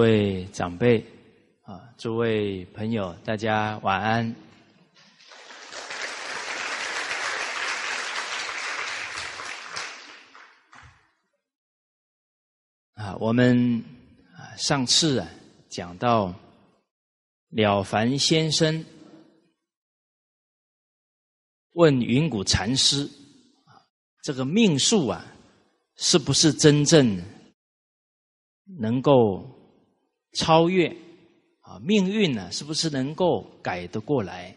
各位长辈啊，诸位朋友，大家晚安。啊，我们啊上次啊讲到了凡先生问云谷禅师啊，这个命数啊，是不是真正能够？超越啊，命运呢，是不是能够改得过来？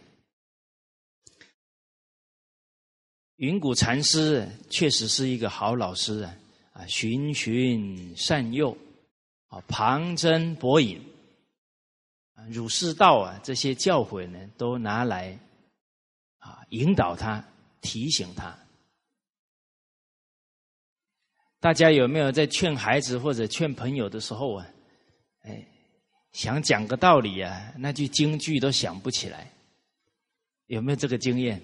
云谷禅师确实是一个好老师啊，啊，循循善诱，啊，旁征博引，啊，儒释道啊，这些教诲呢，都拿来啊，引导他，提醒他。大家有没有在劝孩子或者劝朋友的时候啊？哎，想讲个道理啊，那句京剧都想不起来，有没有这个经验？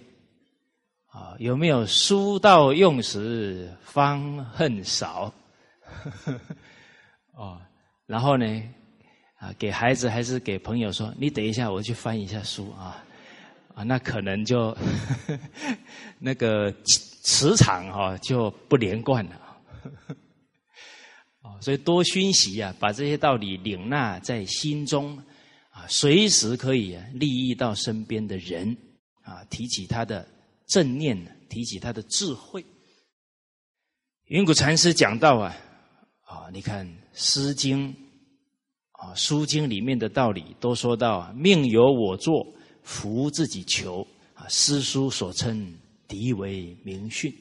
啊，有没有书到用时方恨少？哦，然后呢，啊，给孩子还是给朋友说，你等一下，我去翻一下书啊，啊，那可能就 那个磁场哈就不连贯了。所以多熏习啊，把这些道理领纳在心中，啊，随时可以利益到身边的人，啊，提起他的正念，提起他的智慧。云谷禅师讲到啊，啊，你看《诗经》啊，《书经》里面的道理都说到啊命由我作，福自己求啊，诗书所称敌为名训，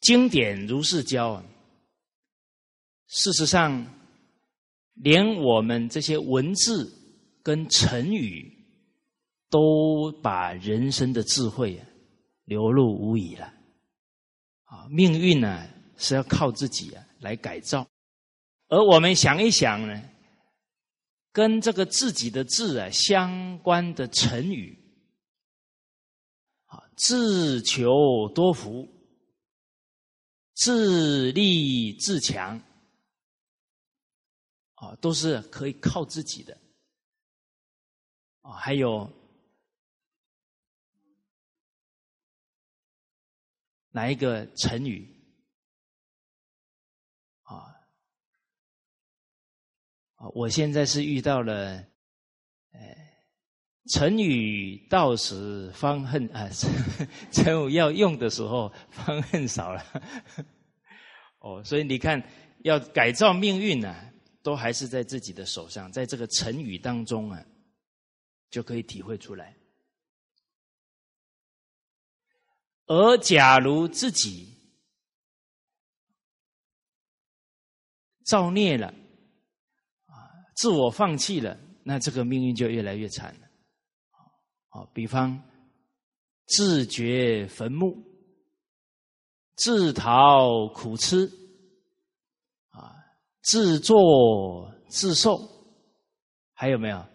经典如是教啊。事实上，连我们这些文字跟成语，都把人生的智慧流露无遗了。啊，命运呢是要靠自己啊来改造，而我们想一想呢，跟这个自己的字啊相关的成语，啊，自求多福，自立自强。啊，都是可以靠自己的。啊，还有哪一个成语？啊啊，我现在是遇到了，哎，成语到时方恨啊，成语要用的时候方恨少了。哦，所以你看，要改造命运呢。都还是在自己的手上，在这个成语当中啊，就可以体会出来。而假如自己造孽了，啊，自我放弃了，那这个命运就越来越惨了。好，比方自掘坟墓，自讨苦吃。自作自受，还有没有？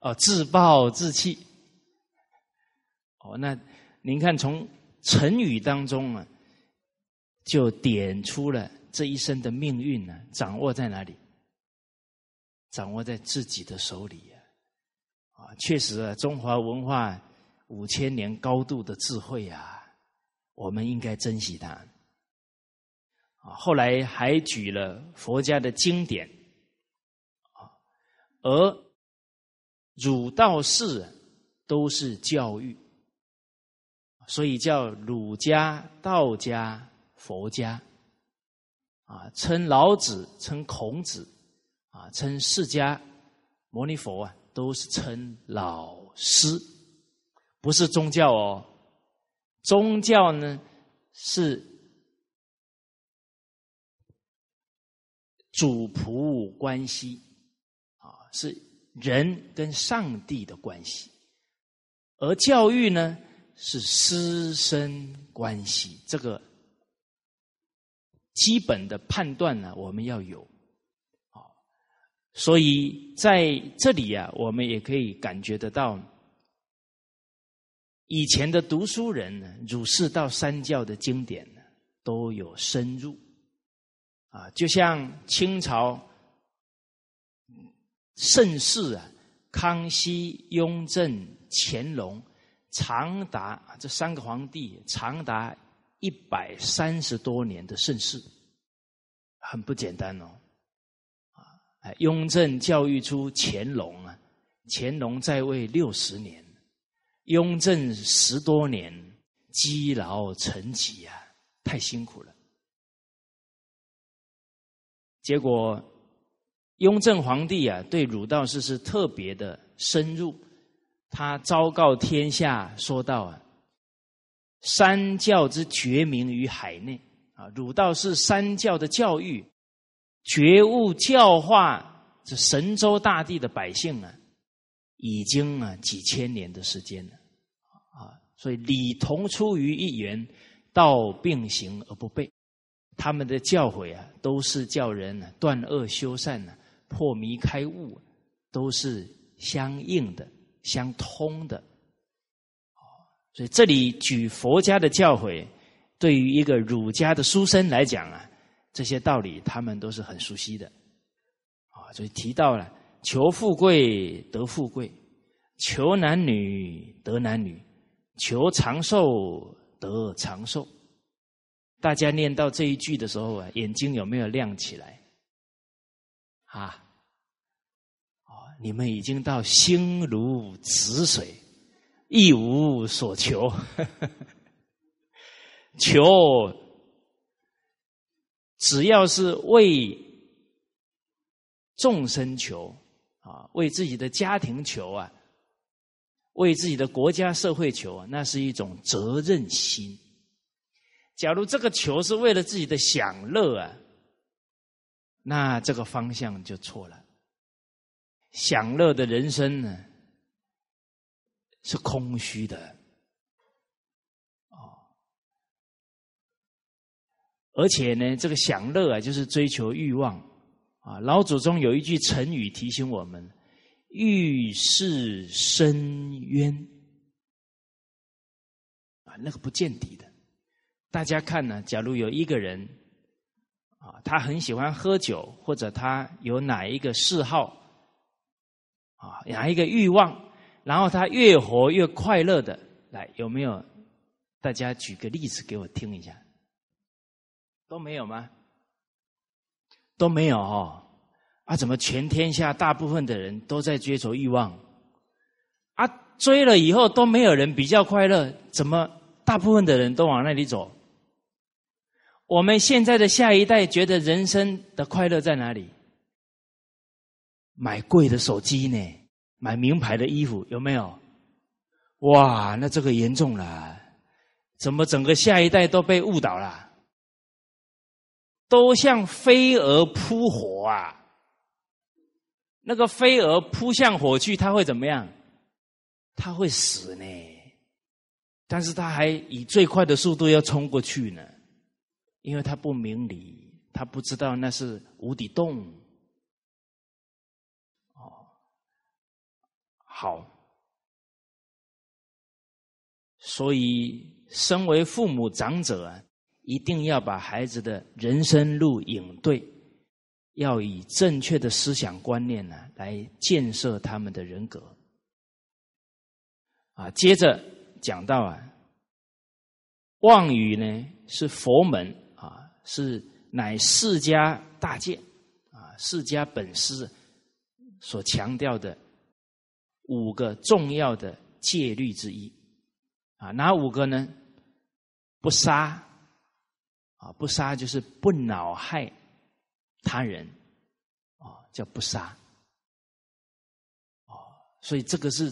哦，自暴自弃。哦，那您看，从成语当中啊，就点出了这一生的命运呢，掌握在哪里？掌握在自己的手里呀！啊，确实啊，中华文化五千年高度的智慧啊，我们应该珍惜它。啊，后来还举了佛家的经典，啊，而儒道释都是教育，所以叫儒家、道家、佛家，啊，称老子、称孔子，啊，称释迦牟尼佛啊，都是称老师，不是宗教哦，宗教呢是。主仆关系啊，是人跟上帝的关系；而教育呢，是师生关系。这个基本的判断呢，我们要有。啊，所以在这里啊，我们也可以感觉得到，以前的读书人呢，儒释道三教的经典呢，都有深入。啊，就像清朝盛世啊，康熙、雍正、乾隆，长达这三个皇帝长达一百三十多年的盛世，很不简单哦。啊，雍正教育出乾隆啊，乾隆在位六十年，雍正十多年，积劳成疾啊，太辛苦了。结果，雍正皇帝啊，对儒道士是特别的深入。他昭告天下，说道：“啊，三教之绝名于海内啊，儒道是三教的教育，觉悟教化这神州大地的百姓啊，已经啊几千年的时间了啊。所以礼同出于一源，道并行而不悖。”他们的教诲啊，都是叫人断恶修善呢，破迷开悟，都是相应的、相通的。所以这里举佛家的教诲，对于一个儒家的书生来讲啊，这些道理他们都是很熟悉的。啊，所以提到了求富贵得富贵，求男女得男女，求长寿得长寿。大家念到这一句的时候啊，眼睛有没有亮起来？啊，哦，你们已经到心如止水，一无所求，求只要是为众生求啊，为自己的家庭求啊，为自己的国家社会求啊，那是一种责任心。假如这个求是为了自己的享乐啊，那这个方向就错了。享乐的人生呢，是空虚的，哦，而且呢，这个享乐啊，就是追求欲望啊。老祖宗有一句成语提醒我们：“欲是深渊啊，那个不见底的。”大家看呢？假如有一个人啊，他很喜欢喝酒，或者他有哪一个嗜好啊，哪一个欲望，然后他越活越快乐的，来有没有？大家举个例子给我听一下。都没有吗？都没有哦。啊，怎么全天下大部分的人都在追求欲望？啊，追了以后都没有人比较快乐，怎么大部分的人都往那里走？我们现在的下一代觉得人生的快乐在哪里？买贵的手机呢？买名牌的衣服有没有？哇，那这个严重了！怎么整个下一代都被误导了？都像飞蛾扑火啊！那个飞蛾扑向火去，它会怎么样？它会死呢？但是它还以最快的速度要冲过去呢。因为他不明理，他不知道那是无底洞。哦，好，所以身为父母长者啊，一定要把孩子的人生路引对，要以正确的思想观念呢来建设他们的人格。啊，接着讲到啊，妄语呢是佛门。是乃释迦大戒啊，释迦本师所强调的五个重要的戒律之一啊，哪五个呢？不杀啊，不杀就是不恼害他人啊，叫不杀哦。所以这个是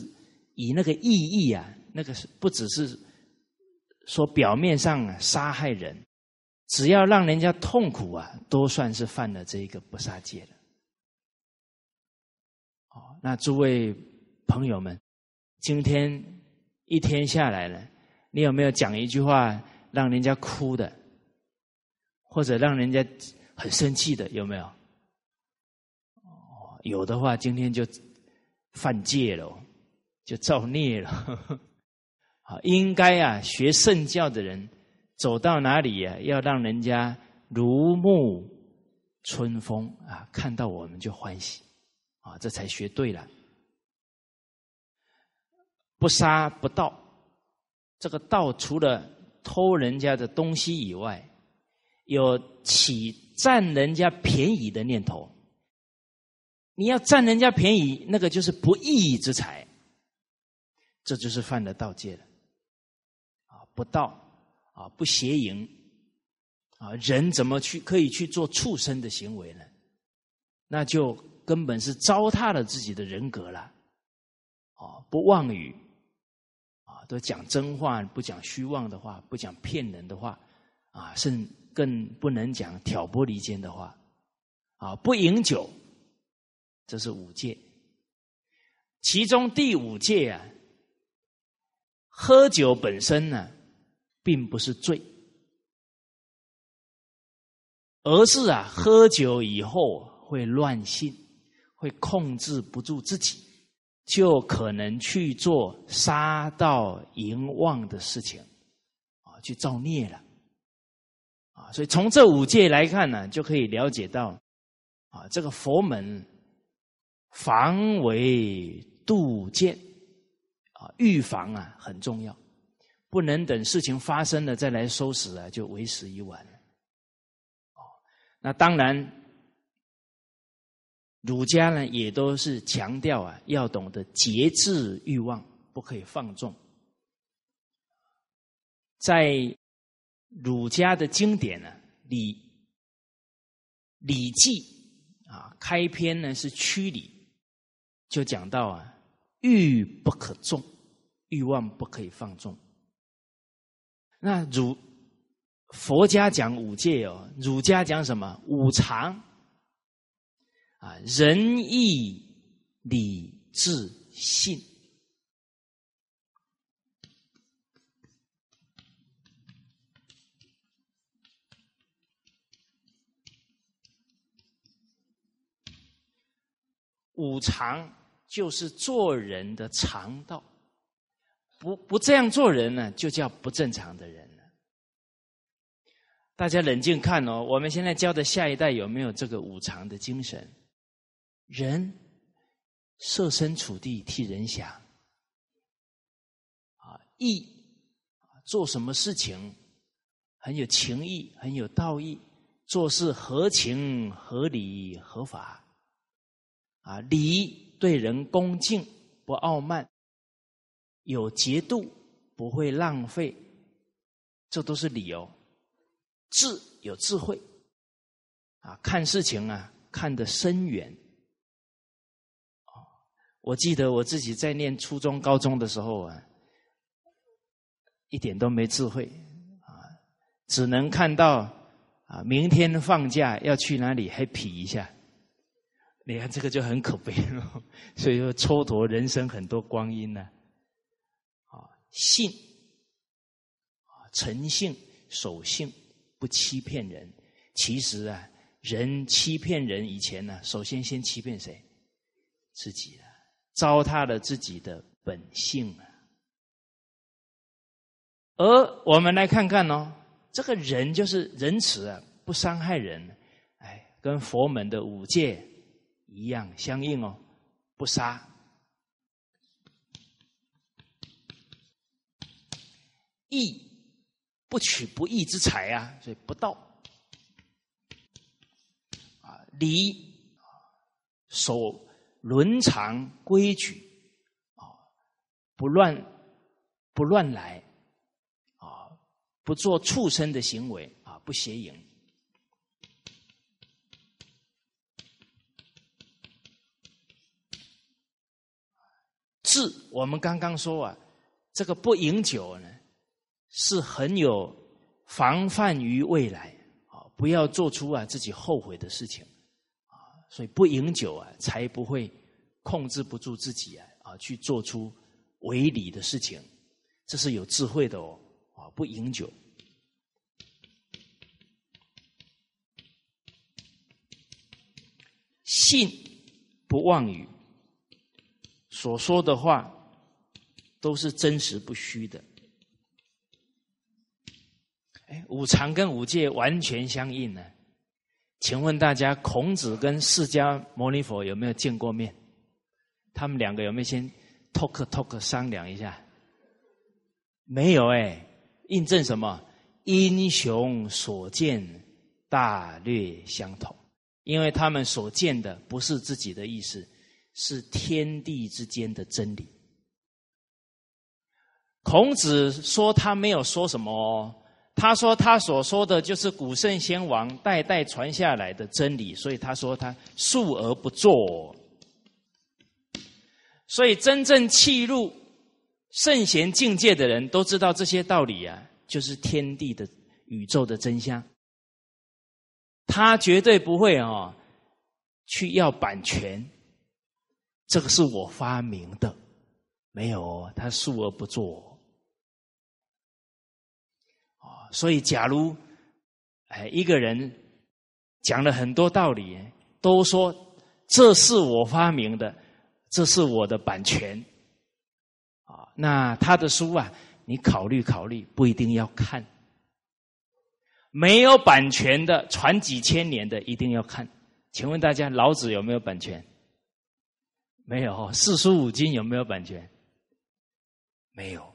以那个意义啊，那个是不只是说表面上杀害人。只要让人家痛苦啊，都算是犯了这一个不杀戒了。哦，那诸位朋友们，今天一天下来了，你有没有讲一句话让人家哭的，或者让人家很生气的？有没有？哦，有的话，今天就犯戒了，就造孽了。啊，应该啊，学圣教的人。走到哪里呀，要让人家如沐春风啊，看到我们就欢喜啊，这才学对了。不杀不盗，这个盗除了偷人家的东西以外，有起占人家便宜的念头。你要占人家便宜，那个就是不义之财，这就是犯了盗戒了。啊，不盗啊，不邪淫啊，人怎么去可以去做畜生的行为呢？那就根本是糟蹋了自己的人格了。啊，不妄语啊，都讲真话，不讲虚妄的话，不讲骗人的话啊，甚更不能讲挑拨离间的话啊，不饮酒。这是五戒，其中第五戒啊，喝酒本身呢，并不是罪，而是啊，喝酒以后会乱性，会控制不住自己，就可能去做杀盗淫妄的事情，啊，去造孽了，啊，所以从这五戒来看呢，就可以了解到，啊，这个佛门。防微杜渐啊，预防啊很重要，不能等事情发生了再来收拾啊，就为时已晚了。哦，那当然，儒家呢也都是强调啊，要懂得节制欲望，不可以放纵。在儒家的经典呢，《礼礼记》啊，开篇呢是曲礼。就讲到啊，欲不可纵，欲望不可以放纵。那儒佛家讲五戒哦，儒家讲什么？五常啊，仁义礼智信。五常就是做人的常道，不不这样做人呢，就叫不正常的人了。大家冷静看哦，我们现在教的下一代有没有这个五常的精神？人设身处地替人想，啊，义做什么事情很有情义，很有道义，做事合情合理合法。啊，礼对人恭敬，不傲慢，有节度，不会浪费，这都是理由。智有智慧，啊，看事情啊，看得深远。我记得我自己在念初中、高中的时候啊，一点都没智慧，啊，只能看到啊，明天放假要去哪里 happy 一下。你看这个就很可悲了，所以说蹉跎人生很多光阴呢。信啊，诚信、守信，不欺骗人。其实啊，人欺骗人以前呢，首先先欺骗谁？自己啊，糟蹋了自己的本性啊。而我们来看看哦，这个人就是仁慈啊，不伤害人。哎，跟佛门的五戒。一样相应哦，不杀，义不取不义之财啊，所以不道啊，礼守伦常规矩啊，不乱不乱来啊，不做畜生的行为啊，不邪淫。智，我们刚刚说啊，这个不饮酒呢，是很有防范于未来啊，不要做出啊自己后悔的事情啊，所以不饮酒啊，才不会控制不住自己啊啊，去做出违礼的事情，这是有智慧的哦啊，不饮酒，信不妄语。所说的话都是真实不虚的。哎，五常跟五戒完全相应呢。请问大家，孔子跟释迦牟尼佛有没有见过面？他们两个有没有先 talk talk 商量一下？没有哎，印证什么？英雄所见大略相同，因为他们所见的不是自己的意思，是天地之间的真理。孔子说他没有说什么。他说：“他所说的就是古圣先王代代传下来的真理，所以他说他述而不作。所以真正契入圣贤境界的人都知道这些道理啊，就是天地的宇宙的真相。他绝对不会哦去要版权，这个是我发明的，没有，他述而不作。”所以，假如哎一个人讲了很多道理，都说这是我发明的，这是我的版权啊，那他的书啊，你考虑考虑，不一定要看。没有版权的，传几千年的，一定要看。请问大家，老子有没有版权？没有。四书五经有没有版权？没有。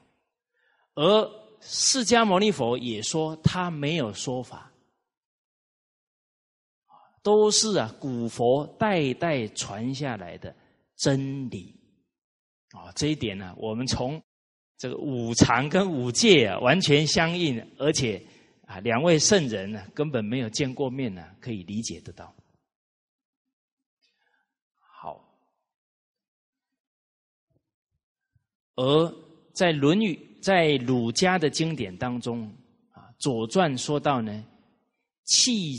而释迦牟尼佛也说他没有说法，都是啊古佛代代传下来的真理啊。这一点呢，我们从这个五常跟五戒啊完全相应，而且啊两位圣人呢根本没有见过面呢，可以理解得到。好，而在《论语》。在儒家的经典当中，啊，《左传》说到呢，气，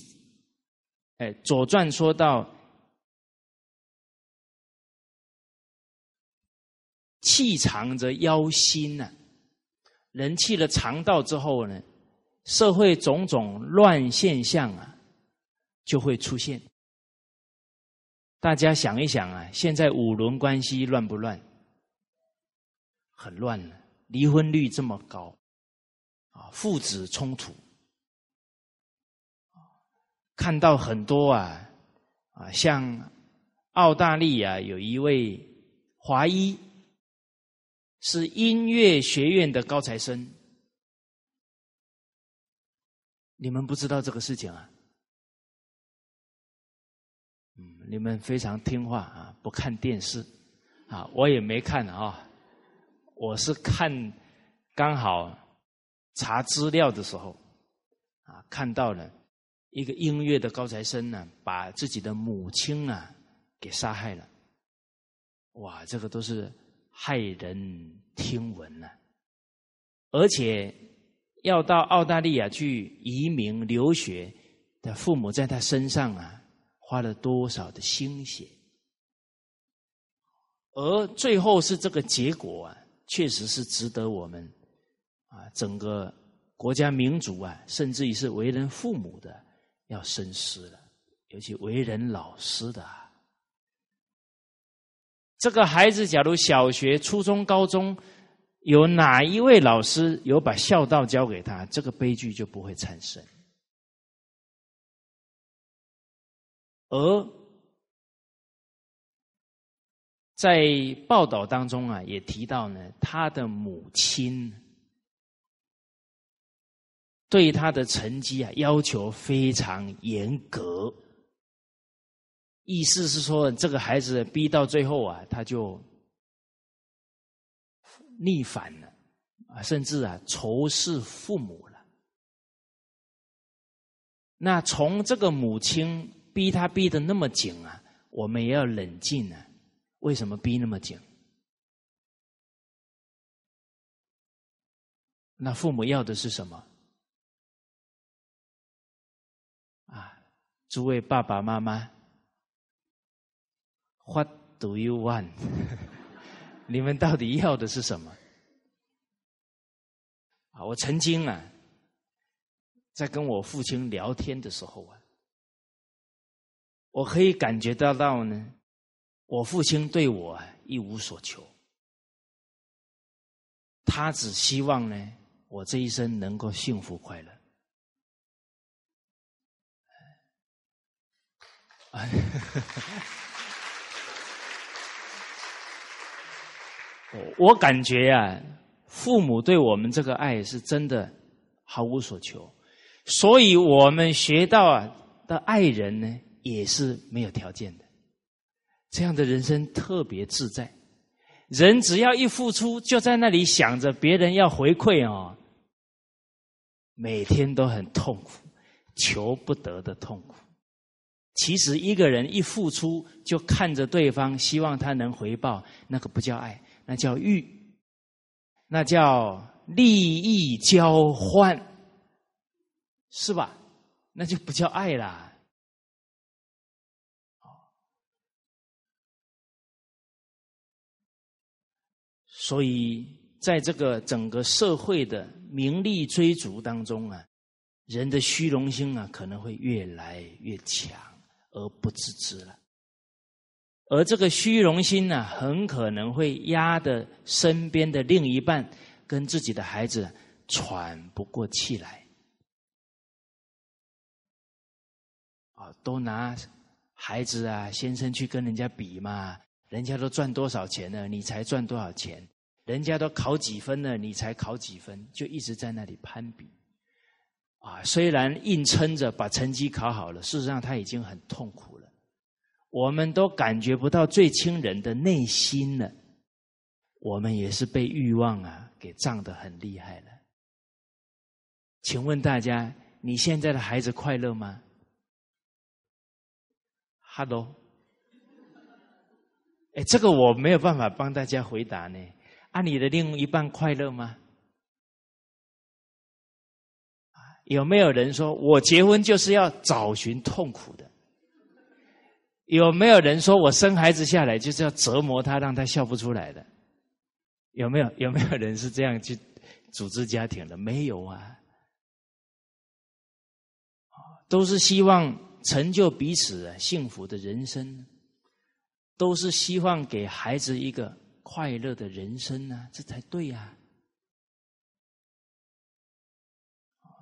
哎，《左传》说到，气藏着妖心呐，人气了肠道之后呢，社会种种乱现象啊，就会出现。大家想一想啊，现在五伦关系乱不乱？很乱了。离婚率这么高，啊，父子冲突，看到很多啊，啊，像澳大利亚有一位华裔，是音乐学院的高材生，你们不知道这个事情啊？嗯，你们非常听话啊，不看电视啊，我也没看啊。我是看刚好查资料的时候啊，看到了一个音乐的高材生呢，把自己的母亲啊给杀害了。哇，这个都是骇人听闻呐！而且要到澳大利亚去移民留学的父母，在他身上啊花了多少的心血，而最后是这个结果啊。确实是值得我们啊，整个国家民族啊，甚至于是为人父母的要深思了，尤其为人老师的，这个孩子，假如小学、初中、高中有哪一位老师有把孝道教给他，这个悲剧就不会产生，而。在报道当中啊，也提到呢，他的母亲对他的成绩啊要求非常严格，意思是说，这个孩子逼到最后啊，他就逆反了啊，甚至啊仇视父母了。那从这个母亲逼他逼得那么紧啊，我们也要冷静啊。为什么逼那么紧？那父母要的是什么？啊，诸位爸爸妈妈，What do you want？你们到底要的是什么？啊，我曾经啊，在跟我父亲聊天的时候啊，我可以感觉得到呢。我父亲对我一无所求他只希望呢我这一生能够幸福快乐。我感觉啊父母对我们这个爱是真的毫无所求所以我们学到啊的爱人呢也是没有条件的这样的人生特别自在。人只要一付出，就在那里想着别人要回馈哦，每天都很痛苦，求不得的痛苦。其实一个人一付出，就看着对方，希望他能回报，那个不叫爱。那叫欲，那叫利益交换，是吧？那就不叫爱啦。所以，在这个整个社会的名利追逐当中啊，人的虚荣心啊，可能会越来越强，而不自知了。而这个虚荣心呢，很可能会压得身边的另一半跟自己的孩子喘不过气来，啊，都拿孩子啊、先生去跟人家比嘛，人家都赚多少钱了，你才赚多少钱？人家都考几分了，你才考几分？就一直在那里攀比，啊，虽然硬撑着把成绩考好了，事实上他已经很痛苦了。我们都感觉不到最亲人的内心了，我们也是被欲望啊给胀得很厉害了。请问大家，你现在的孩子快乐吗？Hello，哎，这个我没有办法帮大家回答呢。啊，你的另一半快乐吗？有没有人说我结婚就是要找寻痛苦的？有没有人说我生孩子下来就是要折磨他，让他笑不出来的？有没有？有没有人是这样去组织家庭的？没有啊！都是希望成就彼此幸福的人生，都是希望给孩子一个快乐的人生呢，这才对呀！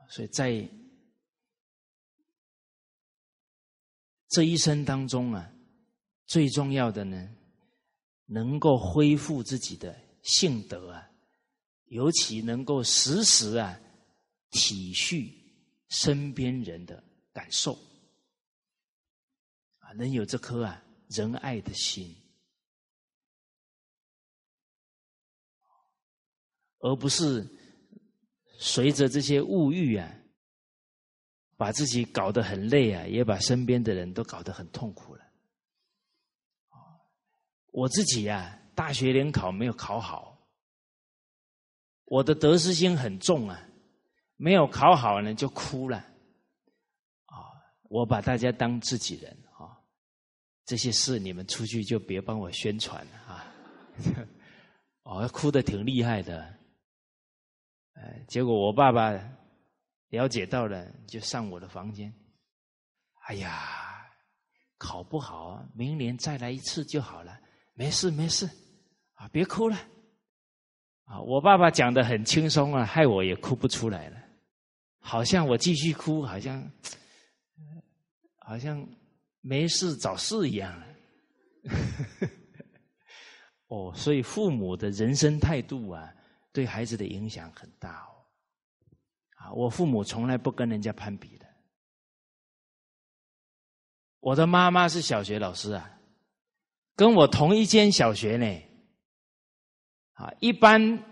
所以在。这一生当中啊，最重要的呢，能够恢复自己的性德啊，尤其能够时时啊体恤身边人的感受啊，能有这颗啊仁爱的心，而不是随着这些物欲啊。把自己搞得很累啊，也把身边的人都搞得很痛苦了。我自己呀，大学联考没有考好，我的得失心很重啊，没有考好呢就哭了。啊，我把大家当自己人啊，这些事你们出去就别帮我宣传啊。哦，哭的挺厉害的，哎，结果我爸爸。了解到了，就上我的房间。哎呀，考不好，明年再来一次就好了，没事没事，啊，别哭了。啊，我爸爸讲的很轻松啊，害我也哭不出来了，好像我继续哭，好像好像没事找事一样。哦，所以父母的人生态度啊，对孩子的影响很大哦，啊。我父母从来不跟人家攀比的。我的妈妈是小学老师啊，跟我同一间小学呢。啊，一般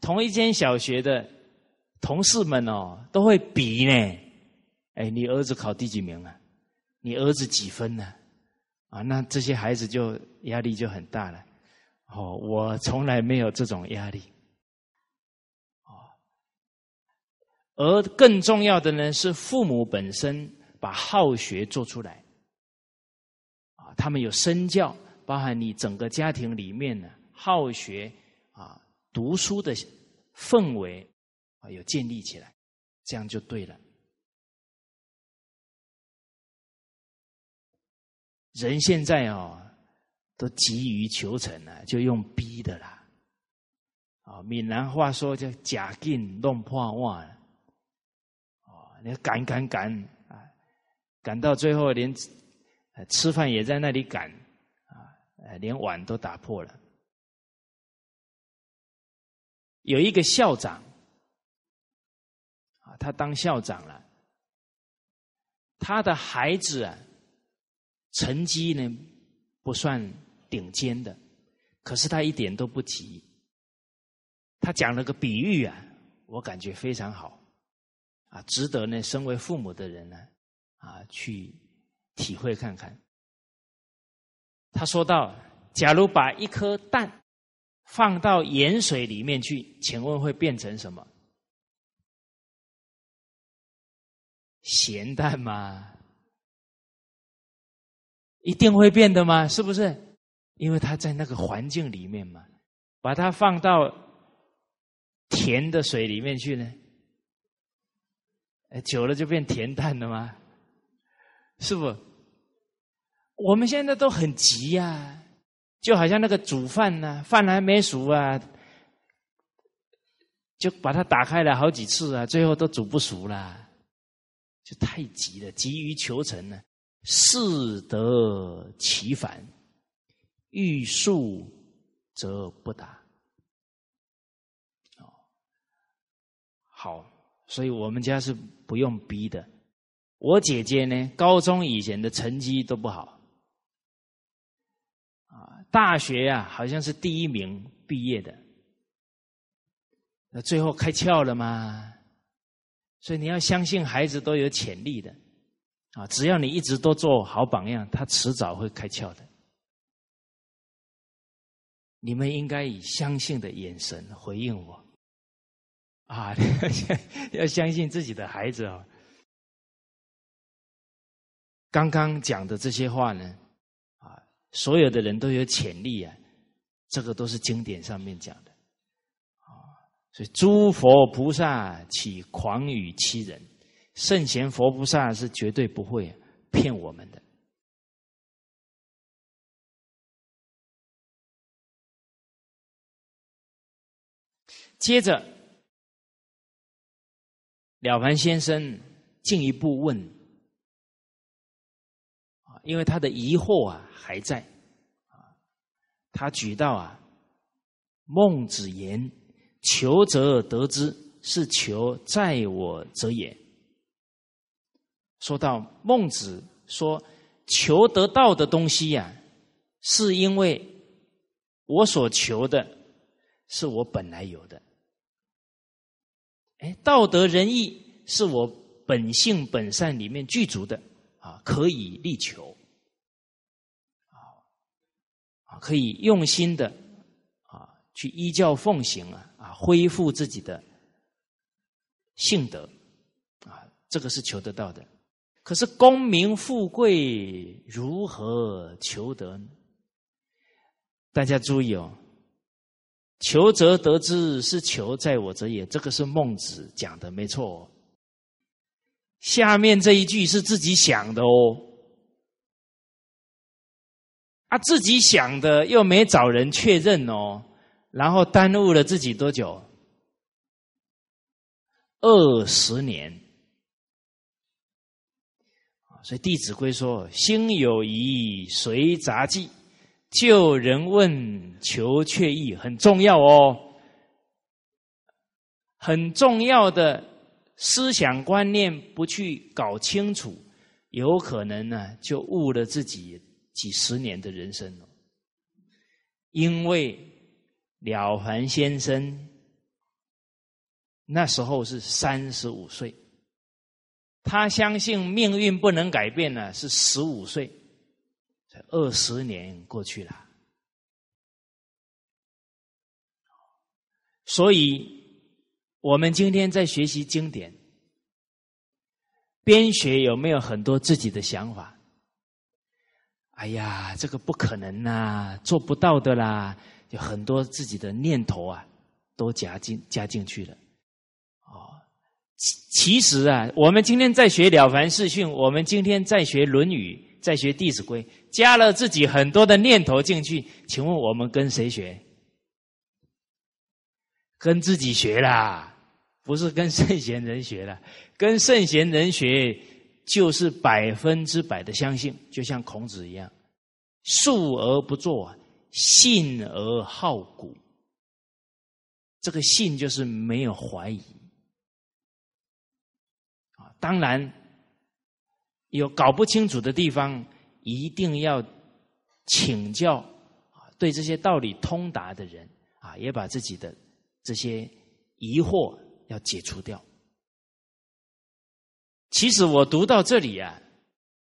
同一间小学的同事们哦，都会比呢。哎，你儿子考第几名啊？你儿子几分呢？啊，那这些孩子就压力就很大了。哦，我从来没有这种压力。而更重要的呢，是父母本身把好学做出来，啊，他们有身教，包含你整个家庭里面呢，好学啊，读书的氛围啊，有建立起来，这样就对了。人现在哦，都急于求成啊，就用逼的啦，啊，闽南话说叫“假劲弄破碗”。你赶赶赶啊，赶到最后连吃饭也在那里赶，啊，连碗都打破了。有一个校长，啊，他当校长了，他的孩子啊，成绩呢不算顶尖的，可是他一点都不急。他讲了个比喻啊，我感觉非常好，啊，值得呢身为父母的人呢，啊，去体会看看。他说到，假如把一颗蛋。放到盐水里面去，请问会变成什么？咸蛋吗？一定会变的吗？是不是？因为它在那个环境里面嘛，把它放到甜的水里面去呢，哎，久了就变甜淡了吗？是不？我们现在都很急呀。就好像那个煮饭呢，饭还没熟啊，就把它打开了好几次啊，最后都煮不熟了，就太急了，急于求成呢，适得其反，欲速则不达。哦，好，所以我们家是不用逼的。我姐姐呢，高中以前的成绩都不好。大学呀，好像是第一名毕业的，那最后开窍了吗？所以你要相信孩子都有潜力的，啊，只要你一直都做好榜样，他迟早会开窍的。你们应该以相信的眼神回应我，啊，要相信自己的孩子啊。刚刚讲的这些话呢？啊所有的人都有潜力啊，这个都是经典上面讲的啊。所以诸佛菩萨岂狂语欺人？圣贤佛菩萨是绝对不会骗我们的。接着，了凡先生进一步问啊，因为他的疑惑啊。还在啊，他举到啊，孟子言：“求则得之，是求在我者也。”说到孟子说：“求得到的东西呀，是因为我所求的，是我本来有的。哎，道德仁义是我本性本善里面具足的啊，可以力求啊。”可以用心的啊，去依教奉行啊，啊，恢复自己的性德啊，这个是求得到的。可是功名富贵如何求得呢？大家注意哦，求则得之，是求在我者也。这个是孟子讲的，没错。下面这一句是自己想的哦。啊，自己想的又没找人确认哦，然后耽误了自己多久？二十年。所以《弟子规》说：“心有疑，随杂记，就人问，求却意，很重要哦。很重要的思想观念不去搞清楚，有可能呢，就误了自己。”几十年的人生了，因为了凡先生那时候是三十五岁，他相信命运不能改变呢，是十五岁，二十年过去了，所以我们今天在学习经典，编学有没有很多自己的想法？哎呀，这个不可能呐，做不到的啦！有很多自己的念头啊，都加进加进去了。哦，其实啊，我们今天在学《了凡四训》，我们今天在学《论语》，在学《弟子规》，加了自己很多的念头进去。请问我们跟谁学？跟自己学啦，不是跟圣贤人学了。跟圣贤人学，就是百分之百的相信，就像孔子一样，述而不作，信而好古。这个信就是没有怀疑啊。当然有搞不清楚的地方，一定要请教啊，对这些道理通达的人啊，也把自己的这些疑惑要解除掉。其实我读到这里啊，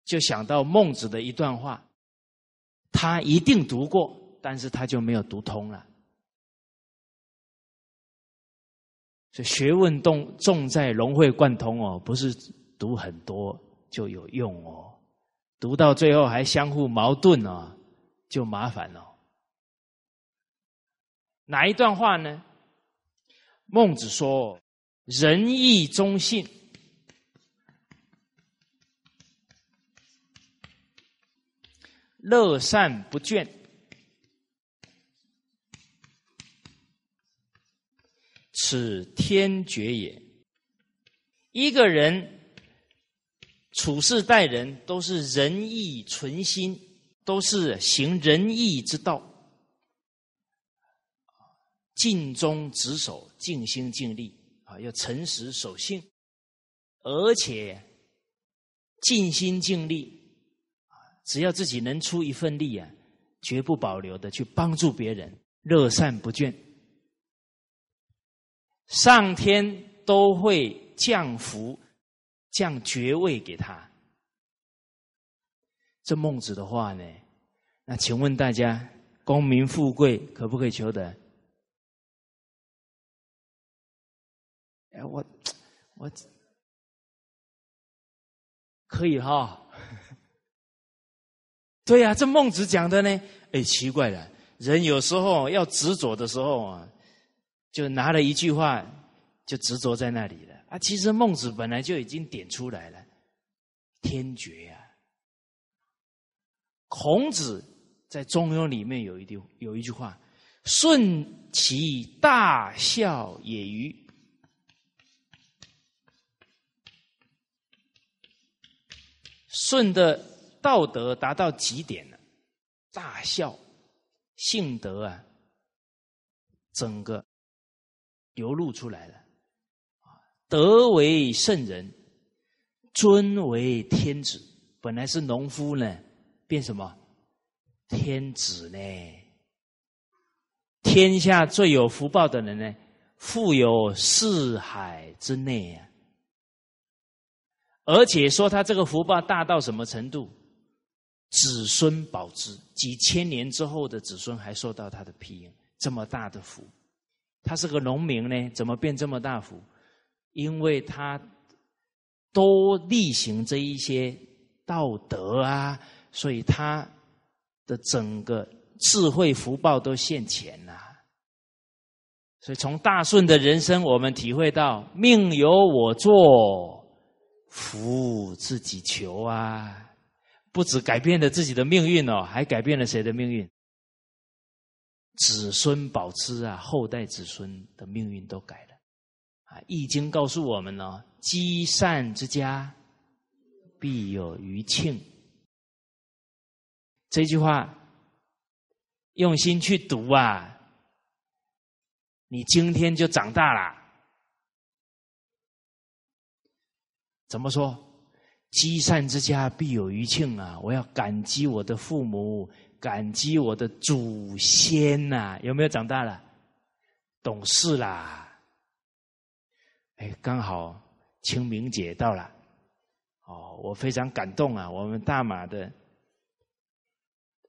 就想到孟子的一段话，他一定读过，但是他就没有读通了。所以学问重重在融会贯通哦，不是读很多就有用哦，读到最后还相互矛盾哦，就麻烦了。哪一段话呢？孟子说：“仁义忠信。”乐善不倦，此天绝也。一个人处事待人都是仁义存心，都是行仁义之道，尽忠职守，尽心尽力啊，要诚实守信，而且尽心尽力啊。只要自己能出一份力啊，绝不保留的去帮助别人，乐善不倦，上天都会降福、降爵位给他。这孟子的话呢？那请问大家，功名富贵可不可以求得？哎，我我可以哈。对呀，这孟子讲的呢？哎，奇怪了，人有时候要执着的时候啊，就拿了一句话就执着在那里了啊。其实孟子本来就已经点出来了，天绝呀。孔子在《中庸》里面有一句有一句话：“顺其大孝也与？”顺的。道德达到极点了，大孝、性德啊，整个流露出来了。德为圣人，尊为天子。本来是农夫呢，变什么？天子呢？天下最有福报的人呢，富有四海之内啊。而且说他这个福报大到什么程度？子孙保之，几千年之后的子孙还受到他的庇荫，这么大的福。他是个农民呢，怎么变这么大福？因为他多例行这一些道德啊，所以他的整个智慧福报都现前了。所以从大顺的人生，我们体会到命由我做，福自己求啊。不止改变了自己的命运哦，还改变了谁的命运？子孙保之啊，后代子孙的命运都改。啊，《易经》告诉我们呢：积善之家，必有余庆。这句话用心去读啊，你今天就长大了。怎么说？积善之家必有余庆啊！我要感激我的父母，感激我的祖先呐！有没有长大了？懂事啦！哎，刚好清明节到了，哦，我非常感动啊！我们大马的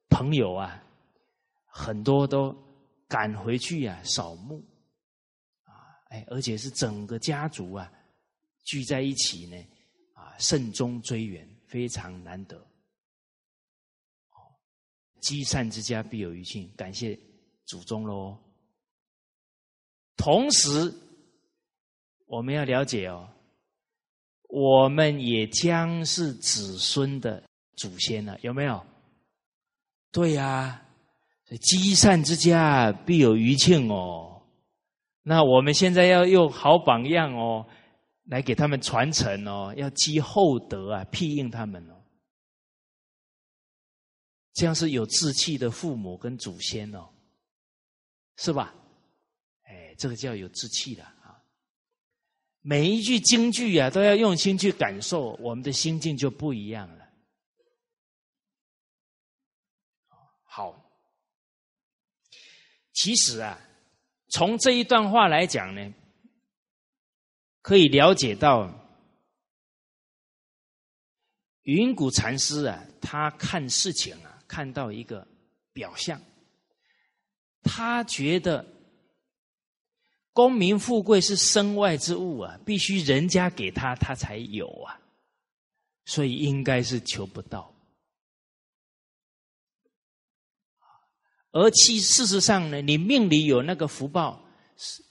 朋友啊，很多都赶回去呀扫墓啊！哎，而且是整个家族啊聚在一起呢。啊慎终追远，非常难得。哦积善之家必有余庆，感谢祖宗喽。同时，我们要了解哦，我们也将是子孙的祖先了，有没有？对呀，积善之家必有余庆哦。那我们现在要用好榜样哦。来给他们传承哦，要积厚德啊，庇应他们哦。这样是有志气的父母跟祖先哦，是吧？哎，这个叫有志气的。每一句京剧啊，都要用心去感受，我们的心境就不一样了。好，其实啊，从这一段话来讲呢。可以了解到，云谷禅师啊，他看事情啊，看到一个表象，他觉得功名富贵是身外之物啊，必须人家给他，他才有啊，所以应该是求不到。而其事实上呢，你命里有那个福报是。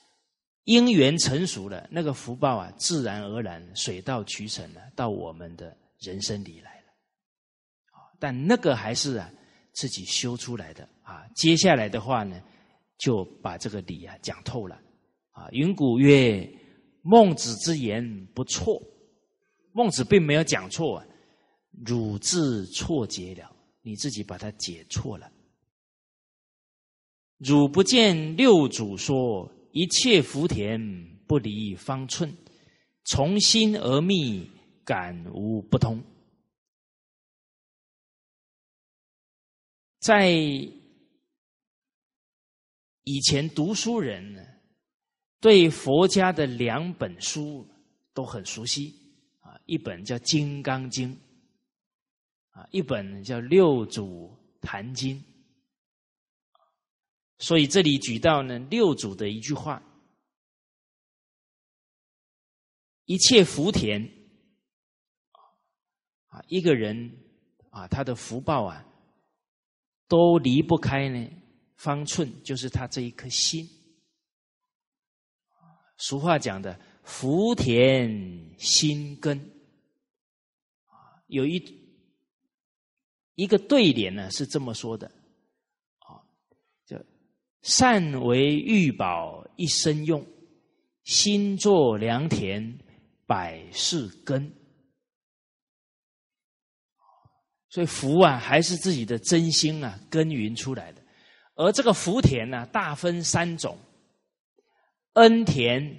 因缘成熟了，那个福报啊，自然而然水到渠成了，到我们的人生里来了。但那个还是啊自己修出来的啊。接下来的话呢，就把这个理啊讲透了啊。云谷曰：“孟子之言不错，孟子并没有讲错，汝自错解了，你自己把它解错了。汝不见六祖说。”一切福田不离方寸，从心而觅，感无不通。在以前读书人呢，对佛家的两本书都很熟悉啊，一本叫《金刚经》，啊，一本叫《六祖坛经》。所以这里举到呢六祖的一句话：“一切福田啊，一个人啊，他的福报啊，都离不开呢方寸，就是他这一颗心。俗话讲的‘福田心根’，有一一个对联呢是这么说的。”啊，叫善为玉宝一生用，心作良田百事根。所以福啊，还是自己的真心啊耕耘出来的。而这个福田呢，大分三种：恩田、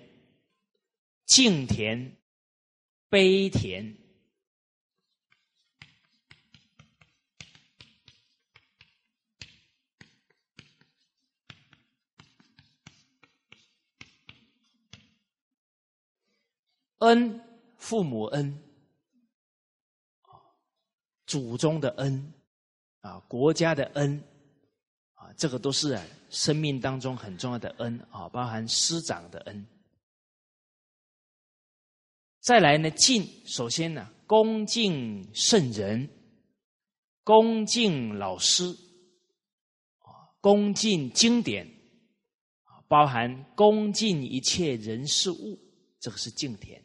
敬田、悲田。恩，父母恩，祖宗的恩，啊，国家的恩，啊，这个都是啊，生命当中很重要的恩啊，包含师长的恩。再来呢，敬，首先呢，恭敬圣人，恭敬老师，啊，恭敬经典，啊，包含恭敬一切人事物，这个是敬田。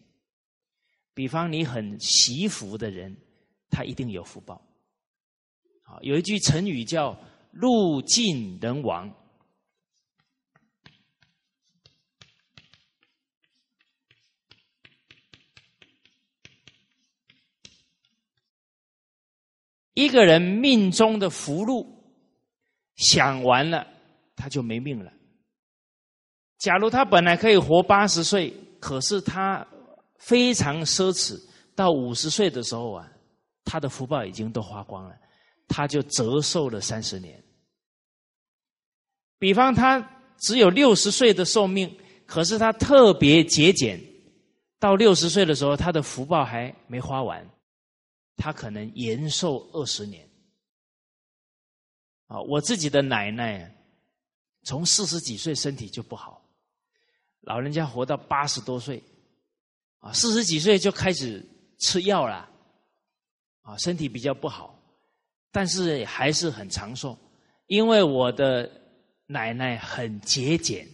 比方你很惜福的人，他一定有福报。好，有一句成语叫“路尽人亡”。一个人命中的福禄享完了，他就没命了。假如他本来可以活八十岁，可是他。非常奢侈，到五十岁的时候啊，他的福报已经都花光了，他就折寿了三十年。比方他只有六十岁的寿命，可是他特别节俭，到六十岁的时候，他的福报还没花完，他可能延寿二十年。啊，我自己的奶奶从四十几岁身体就不好，老人家活到八十多岁。啊，四十几岁就开始吃药了，啊，身体比较不好，但是还是很长寿。因为我的奶奶很节俭，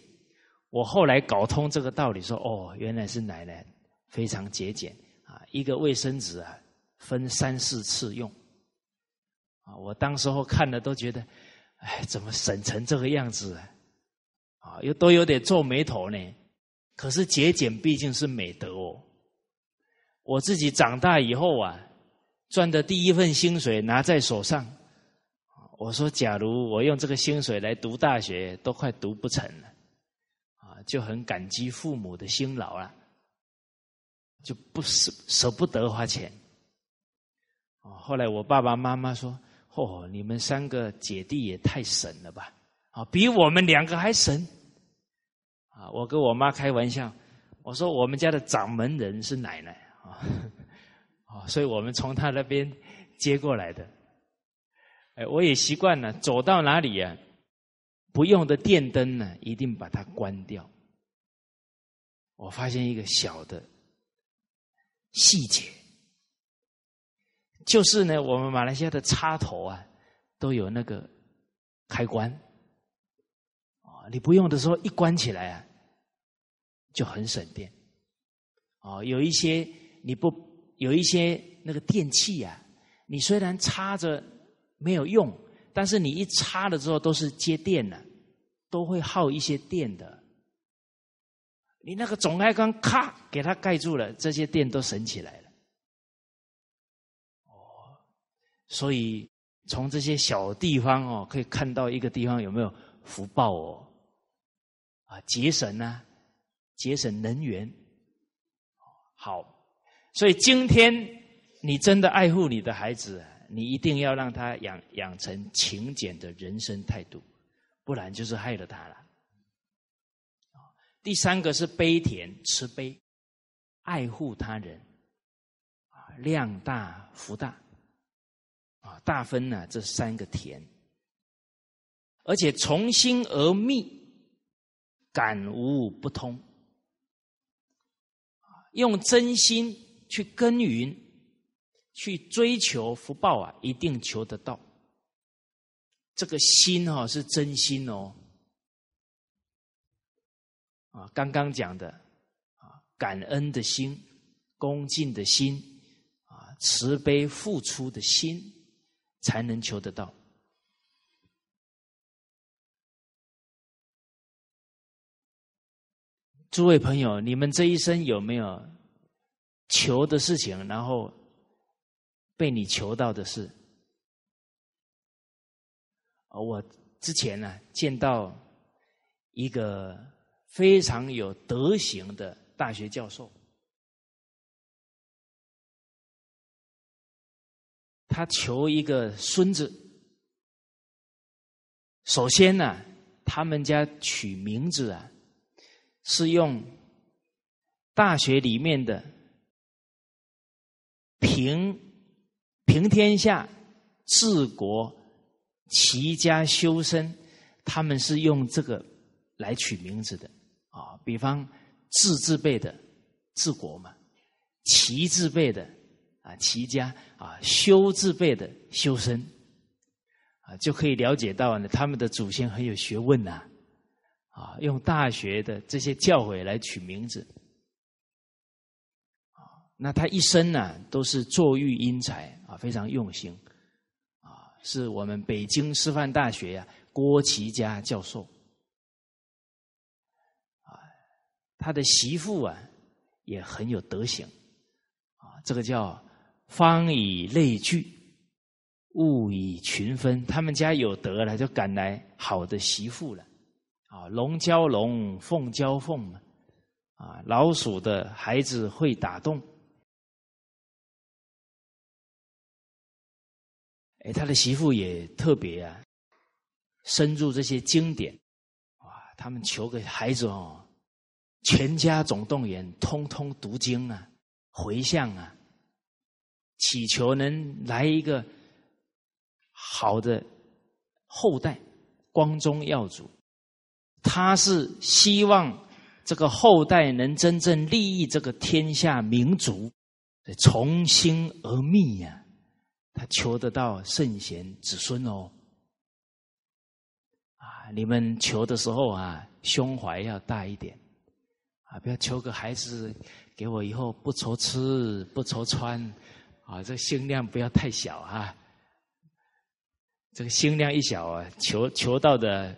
我后来搞通这个道理，说哦，原来是奶奶非常节俭啊，一个卫生纸啊分三四次用，啊，我当时候看了都觉得，哎，怎么省成这个样子啊？啊，又都有点皱眉头呢。可是节俭毕竟是美德哦，我自己长大以后啊，赚的第一份薪水拿在手上，我说，假如我用这个薪水来读大学，都快读不成了，啊，就很感激父母的辛劳了，就不舍舍不得花钱。哦，后来我爸爸妈妈说：“哦，你们三个姐弟也太神了吧！啊，比我们两个还神。”啊，我跟我妈开玩笑，我说我们家的掌门人是奶奶。啊，所以我们从他那边接过来的。哎，我也习惯了，走到哪里呀，不用的电灯呢，一定把它关掉。我发现一个小的细节，就是呢，我们马来西亚的插头啊，都有那个开关。啊，你不用的时候一关起来啊，就很省电。哦，有一些。你不有一些那个电器啊？你虽然插着没有用，但是你一插了之后都是接电的，都会耗一些电的。你那个总开关咔给它盖住了，这些电都省起来所以从这些小地方哦，可以看到一个地方有没有福报哦，啊，节省啊，节省能源，好。所以今天你真的爱护你的孩子，你一定要让他养养成勤俭的人生态度，不然就是害了他了。第三个是悲田慈悲，爱护他人，啊，量大福大，啊，大分呢这三个田，而且从心而密，感无不通，用真心。去耕耘，去追求福报啊，一定求得到。这个心啊是真心哦，啊，刚刚讲的啊，感恩的心、恭敬的心啊，慈悲付出的心，才能求得到。诸位朋友，你们这一生有没有？求的事情，然后被你求到的事。我之前呢见到一个非常有德行的大学教授，他求一个孙子。首先呢，他们家取名字啊，是用大学里面的。平平天下、治国、齐家、修身，他们是用这个来取名字的啊。比方治字辈的治国嘛，齐字辈的啊齐家啊，修字辈的修身啊，就可以了解到呢，他们的祖先很有学问呐啊，用大学的这些教诲来取名字啊。那他一生呢，都是作育英才啊，非常用心啊，是我们北京师范大学呀郭齐家教授啊，他的媳妇啊也很有德行啊，这个叫方以类聚，物以群分，他们家有德了，就赶来好的媳妇了啊，龙交龙，凤交凤嘛啊，老鼠的孩子会打洞。哎，他的媳妇也特别啊，深入这些经典，哇！他们求个孩子哦，全家总动员，通通读经啊，回向啊，祈求能来一个好的后代，光宗耀祖。他是希望这个后代能真正利益这个天下民族，从心而密呀。他求得到圣贤子孙哦，啊！你们求的时候啊，胸怀要大一点，啊，不要求个孩子给我以后不愁吃不愁穿，啊，这个心量不要太小啊。这个心量一小啊，求求到的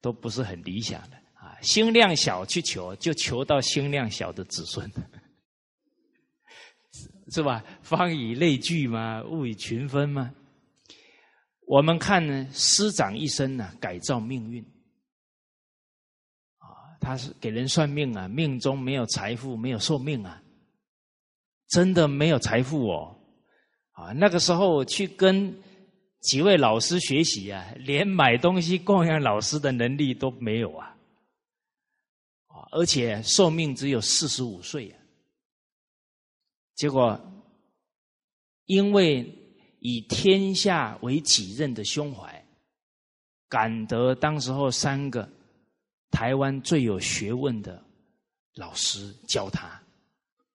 都不是很理想的啊。心量小去求，就求到心量小的子孙。是吧？方以类聚嘛，物以群分嘛。我们看呢，师长一生呢，改造命运。啊，他是给人算命啊，命中没有财富，没有寿命啊，真的没有财富哦。啊，那个时候去跟几位老师学习啊，连买东西供养老师的能力都没有啊。啊，而且寿命只有四十五岁啊。结果，因为以天下为己任的胸怀，感得当时候三个台湾最有学问的老师教他，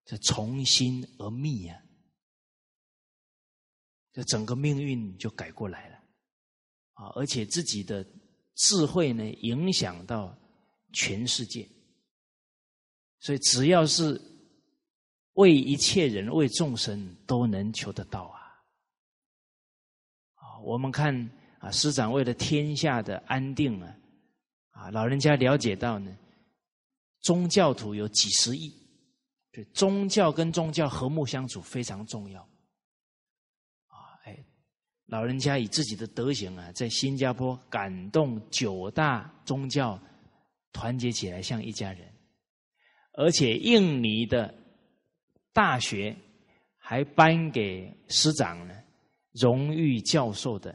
这从心而密呀，这整个命运就改过来了啊！而且自己的智慧呢，影响到全世界，所以只要是。为一切人，为众生都能求得到啊！啊，我们看啊，师长为了天下的安定啊，啊，老人家了解到呢，宗教徒有几十亿，宗教跟宗教和睦相处非常重要。啊，哎，老人家以自己的德行啊，在新加坡感动九大宗教团结起来，像一家人，而且印尼的。大学还颁给师长呢荣誉教授的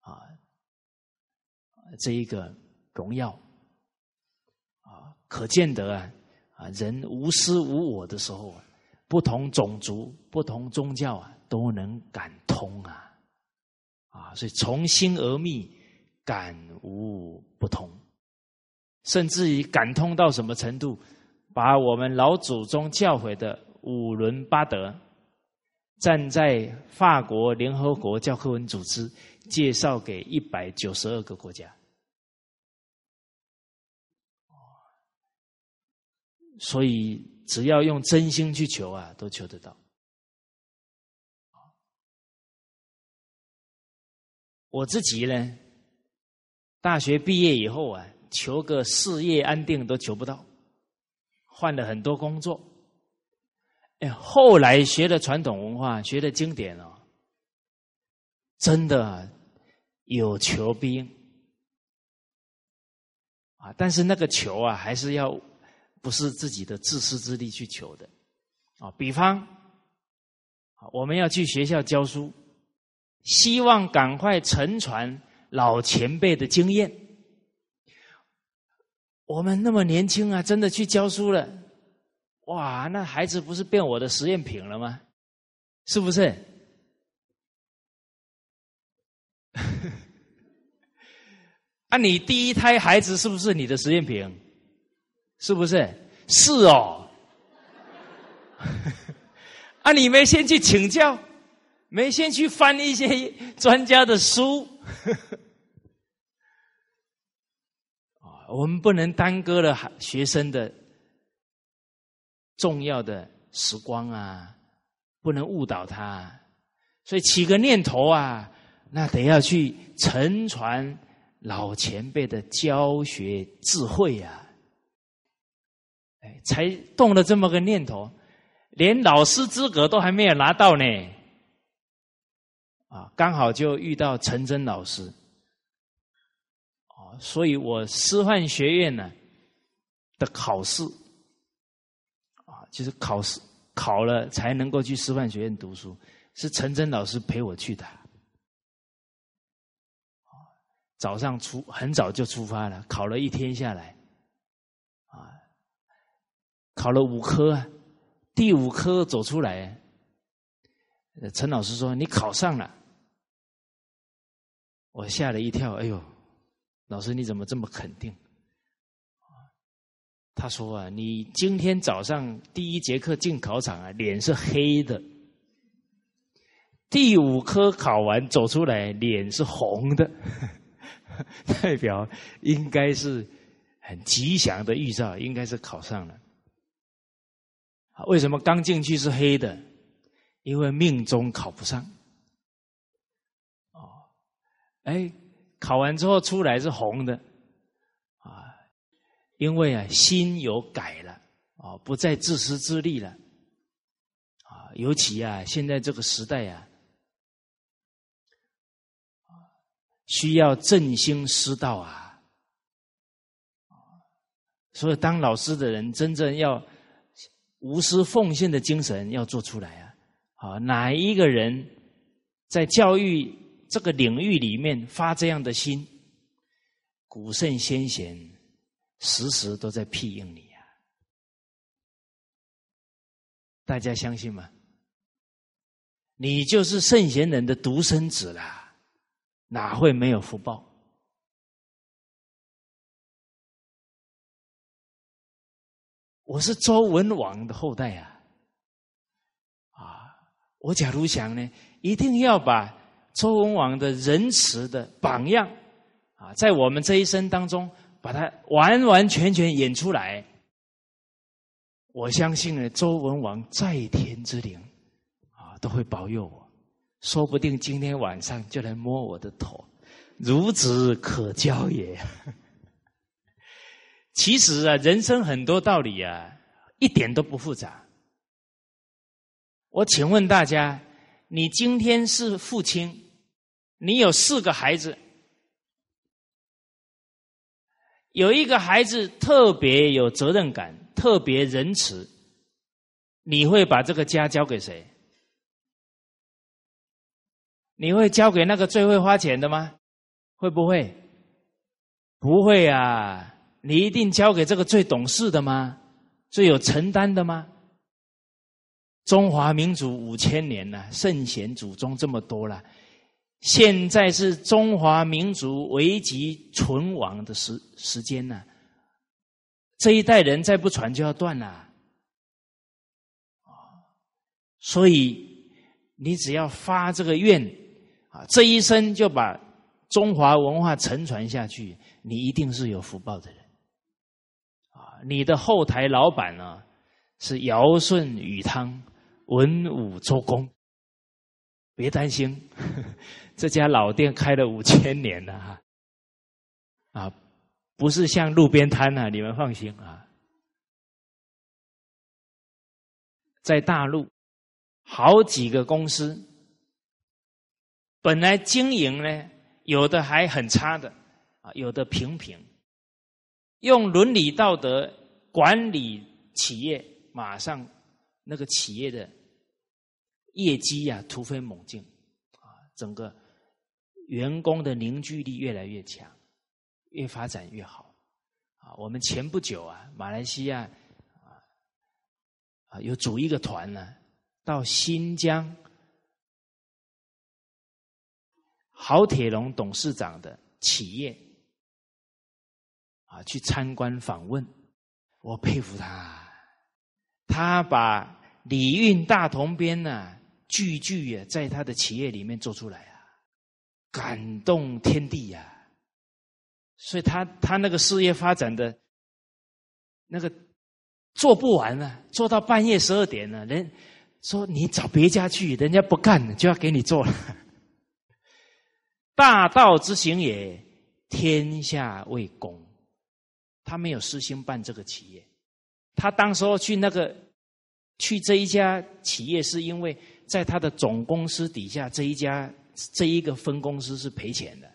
啊这一个荣耀啊，可见得啊人无私无我的时候啊，不同种族、不同宗教啊都能感通啊啊，所以从心而密，感无不通，甚至于感通到什么程度？把我们老祖宗教诲的五伦八德，站在法国联合国教科文组织介绍给一百九十二个国家。所以只要用真心去求啊，都求得到。我自己呢，大学毕业以后啊，求个事业安定都求不到。换了很多工作，哎，后来学的传统文化，学的经典哦，真的有求必应啊！但是那个求啊，还是要不是自己的自私自利去求的啊。比方，我们要去学校教书，希望赶快承传老前辈的经验。我们那么年轻啊，真的去教书了，哇！那孩子不是变我的实验品了吗？是不是？啊，你第一胎孩子是不是你的实验品？是不是？是哦。啊，你没先去请教，没先去翻一些专家的书。啊我们不能耽搁了学生的重要的时光啊，不能误导他，所以起个念头啊，那得要去承传老前辈的教学智慧呀，哎，才动了这么个念头，连老师资格都还没有拿到呢，啊，刚好就遇到陈真老师。啊所以我师范学院呢的考试啊，就是考试考了才能够去师范学院读书，是陈真老师陪我去的。早上出很早就出发了，考了一天下来，考了五科，第五科走出来，陈老师说你考上了，我吓了一跳，哎呦！老师，你怎么这么肯定？他说啊，你今天早上第一节课进考场啊，脸是黑的；第五科考完走出来，脸是红的，代表应该是很吉祥的预兆，应该是考上了。为什么刚进去是黑的？因为命中考不上。哦，哎。考完之后出来是红的，啊，因为啊心有改了，啊不再自私自利了，啊尤其啊，现在这个时代啊，需要振兴师道啊，所以当老师的人真正要无私奉献的精神要做出来啊！啊，哪一个人在教育这个领域里面发这样的心，古圣先贤时时都在庇应你啊。大家相信吗？你就是圣贤人的独生子啦，哪会没有福报？我是周文王的后代啊！啊，我假如想呢，一定要把周文王的仁慈的榜样啊，在我们这一生当中，把它完完全全演出来。我相信呢，周文王在天之灵啊，都会保佑我。说不定今天晚上就来摸我的头，孺子可教也。其实啊，人生很多道理啊，一点都不复杂。我请问大家，你今天是父亲，你有四个孩子，有一个孩子特别有责任感。特别仁慈，你会把这个家交给谁？你会交给那个最会花钱的吗？会不会？不会啊！你一定交给这个最懂事的吗？最有承担的吗？中华民族五千年了，圣贤祖宗这么多了，现在是中华民族危急存亡的时时间呢。这一代人再不传就要断了，所以你只要发这个愿啊，这一生就把中华文化承传下去，你一定是有福报的人，你的后台老板呢是尧舜禹汤文武周公，别担心，这家老店开了五千年了哈，啊！不是像路边摊啊，你们放心啊。在大陆，好几个公司本来经营呢，有的还很差的啊，有的平平。用伦理道德管理企业，马上那个企业的业绩呀突飞猛进啊，整个员工的凝聚力越来越强。越发展越好，啊！我们前不久啊，马来西亚啊啊有组一个团呢，到新疆郝铁龙董事长的企业啊去参观访问，我佩服他，他把礼运大同编呢句句啊在他的企业里面做出来啊，感动天地呀！所以他他那个事业发展的，那个做不完了，做到半夜十二点了，人说你找别家去，人家不干就要给你做了。大道之行也，天下为公。他没有私心办这个企业，他当时候去那个去这一家企业，是因为在他的总公司底下这一家这一个分公司是赔钱的。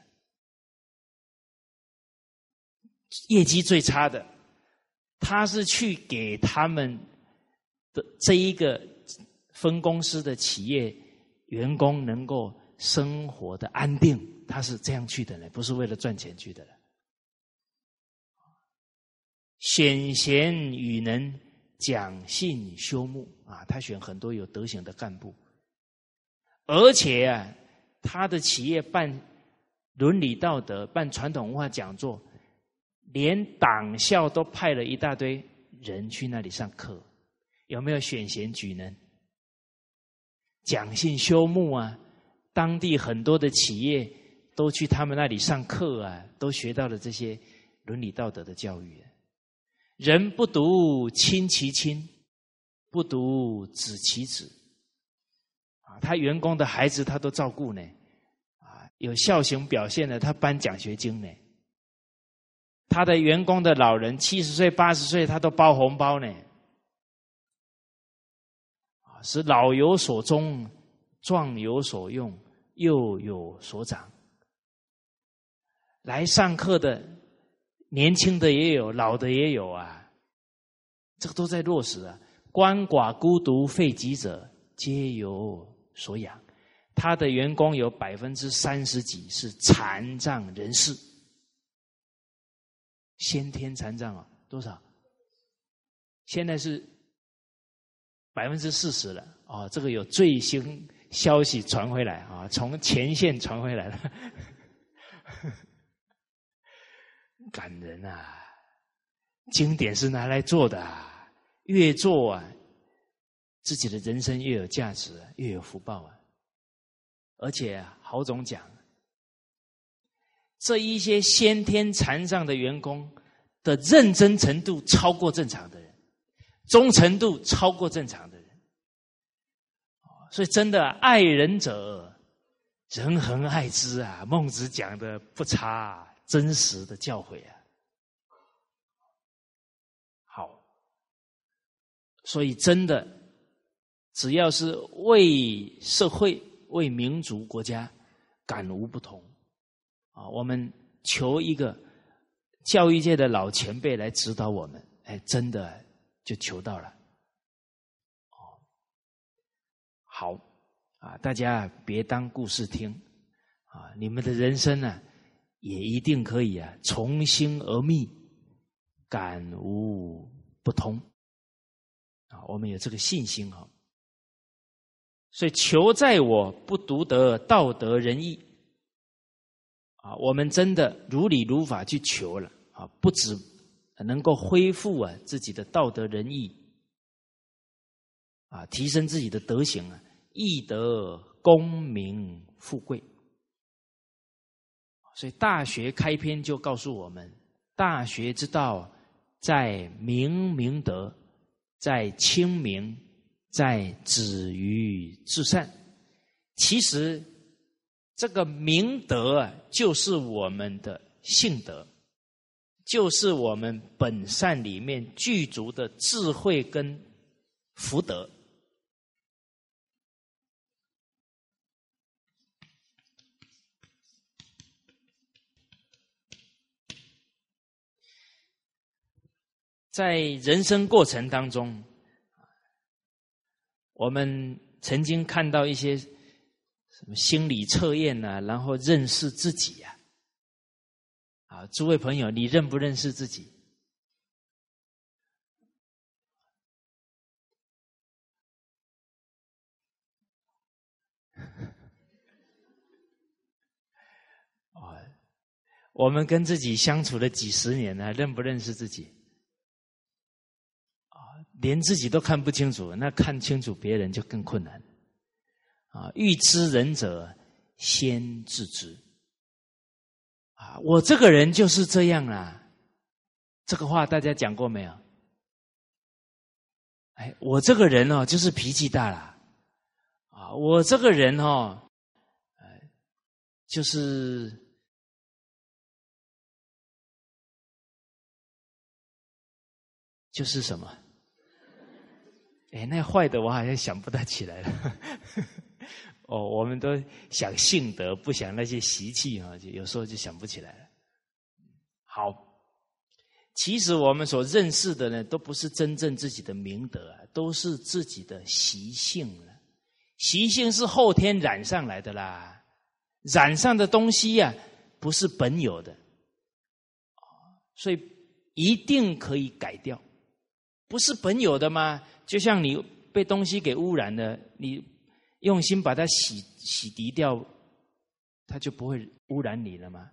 业绩最差的，他是去给他们的这一个分公司的企业员工能够生活的安定，他是这样去的呢，不是为了赚钱去的了。选贤与能，讲信修睦啊，他选很多有德行的干部，而且啊，他的企业办伦理道德、办传统文化讲座。连党校都派了一大堆人去那里上课，有没有选贤举能、讲信修睦啊？当地很多的企业都去他们那里上课啊，都学到了这些伦理道德的教育。人不独亲其亲，不独子其子啊，他员工的孩子他都照顾呢，啊，有孝行表现的，他颁奖学金呢。他的员工的老人七十岁八十岁，他都包红包呢。啊，是老有所终，壮有所用，幼有所长。来上课的年轻的也有，老的也有啊，这个都在落实啊。鳏寡孤独废疾者，皆有所养。他的员工有百分之三十几是残障人士，先天残障啊，多少？现在是百分之四十了哦，这个有最新消息传回来啊，从前线传回来了。感人啊！经典是拿来做的，啊越做啊，自己的人生越有价值，越有福报啊！而且郝总讲，这一些先天残障的员工的认真程度超过正常的人，忠诚度超过正常的人，所以真的爱人者，人恒爱之啊！孟子讲的不差。真实的教诲啊，好，所以真的，只要是为社会、为民族、国家感无不同啊，我们求一个教育界的老前辈来指导我们，哎，真的就求到了。好啊，大家别当故事听啊，你们的人生呢？也一定可以啊，从心而觅，感悟不通啊！我们有这个信心啊，所以求在我不独得道德仁义啊！我们真的如理如法去求了啊，不止能够恢复啊自己的道德仁义啊，提升自己的德行啊，易得功名富贵。所以，《大学》开篇就告诉我们：大学之道，在明明德，在亲民，在止于至善。其实，这个明德啊，就是我们的性德，就是我们本善里面具足的智慧跟福德。在人生过程当中，我们曾经看到一些什么心理测验啊？然后认识自己呀。啊，诸位朋友，你认不认识自己？啊，我们跟自己相处了几十年了，认不认识自己？连自己都看不清楚，那看清楚别人就更困难。啊，欲知人者，先自知。啊，我这个人就是这样啦。这个话大家讲过没有？哎，我这个人哦，就是脾气大啦。啊，我这个人哦，哎，就是就是什么？哎，那坏的我好像想不大起来了。哦，我们都想性德，不想那些习气啊，就有时候就想不起来了。好，其实我们所认识的呢，都不是真正自己的明德啊，都是自己的习性了。习性是后天染上来的啦，染上的东西呀，不是本有的，所以一定可以改掉。不是本有的吗？就像你被东西给污染了，你用心把它洗洗涤掉，它就不会污染你了吗？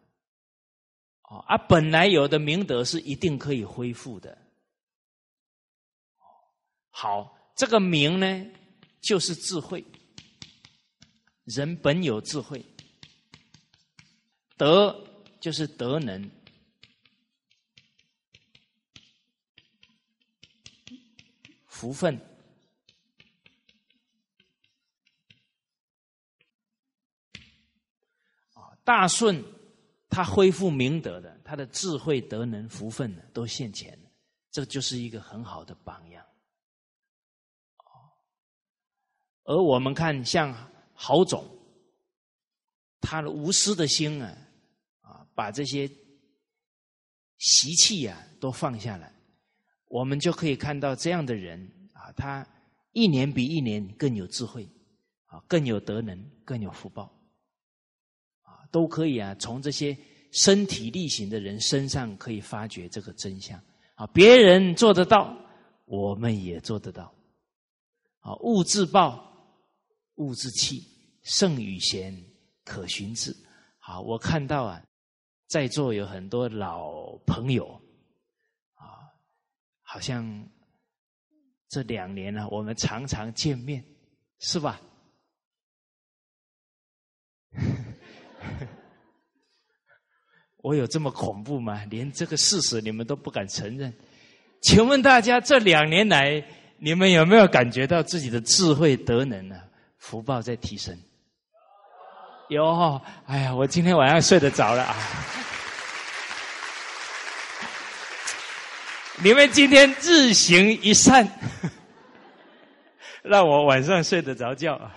哦，而本来有的明德是一定可以恢复的。好，这个明呢，就是智慧。人本有智慧，德就是德能。福分啊，大顺他恢复明德的，他的智慧、德能、福分呢，都现前，这就是一个很好的榜样。而我们看像郝总，他的无私的心啊，啊，把这些习气啊都放下来，我们就可以看到这样的人啊，他一年比一年更有智慧，啊，更有德能，更有福报，啊，都可以啊，从这些身体力行的人身上可以发掘这个真相。啊，别人做得到，我们也做得到。啊，物自暴，物自弃，圣与贤，可循之。好，我看到啊，在座有很多老朋友，啊，好像这两年呢，我们常常见面，是吧？我有这么恐怖吗？连这个事实你们都不敢承认？请问大家这两年来，你们有没有感觉到自己的智慧德能呢？福报在提升？有，哎呀，我今天晚上睡得着了啊！你们今天日行一善，让我晚上睡得着觉。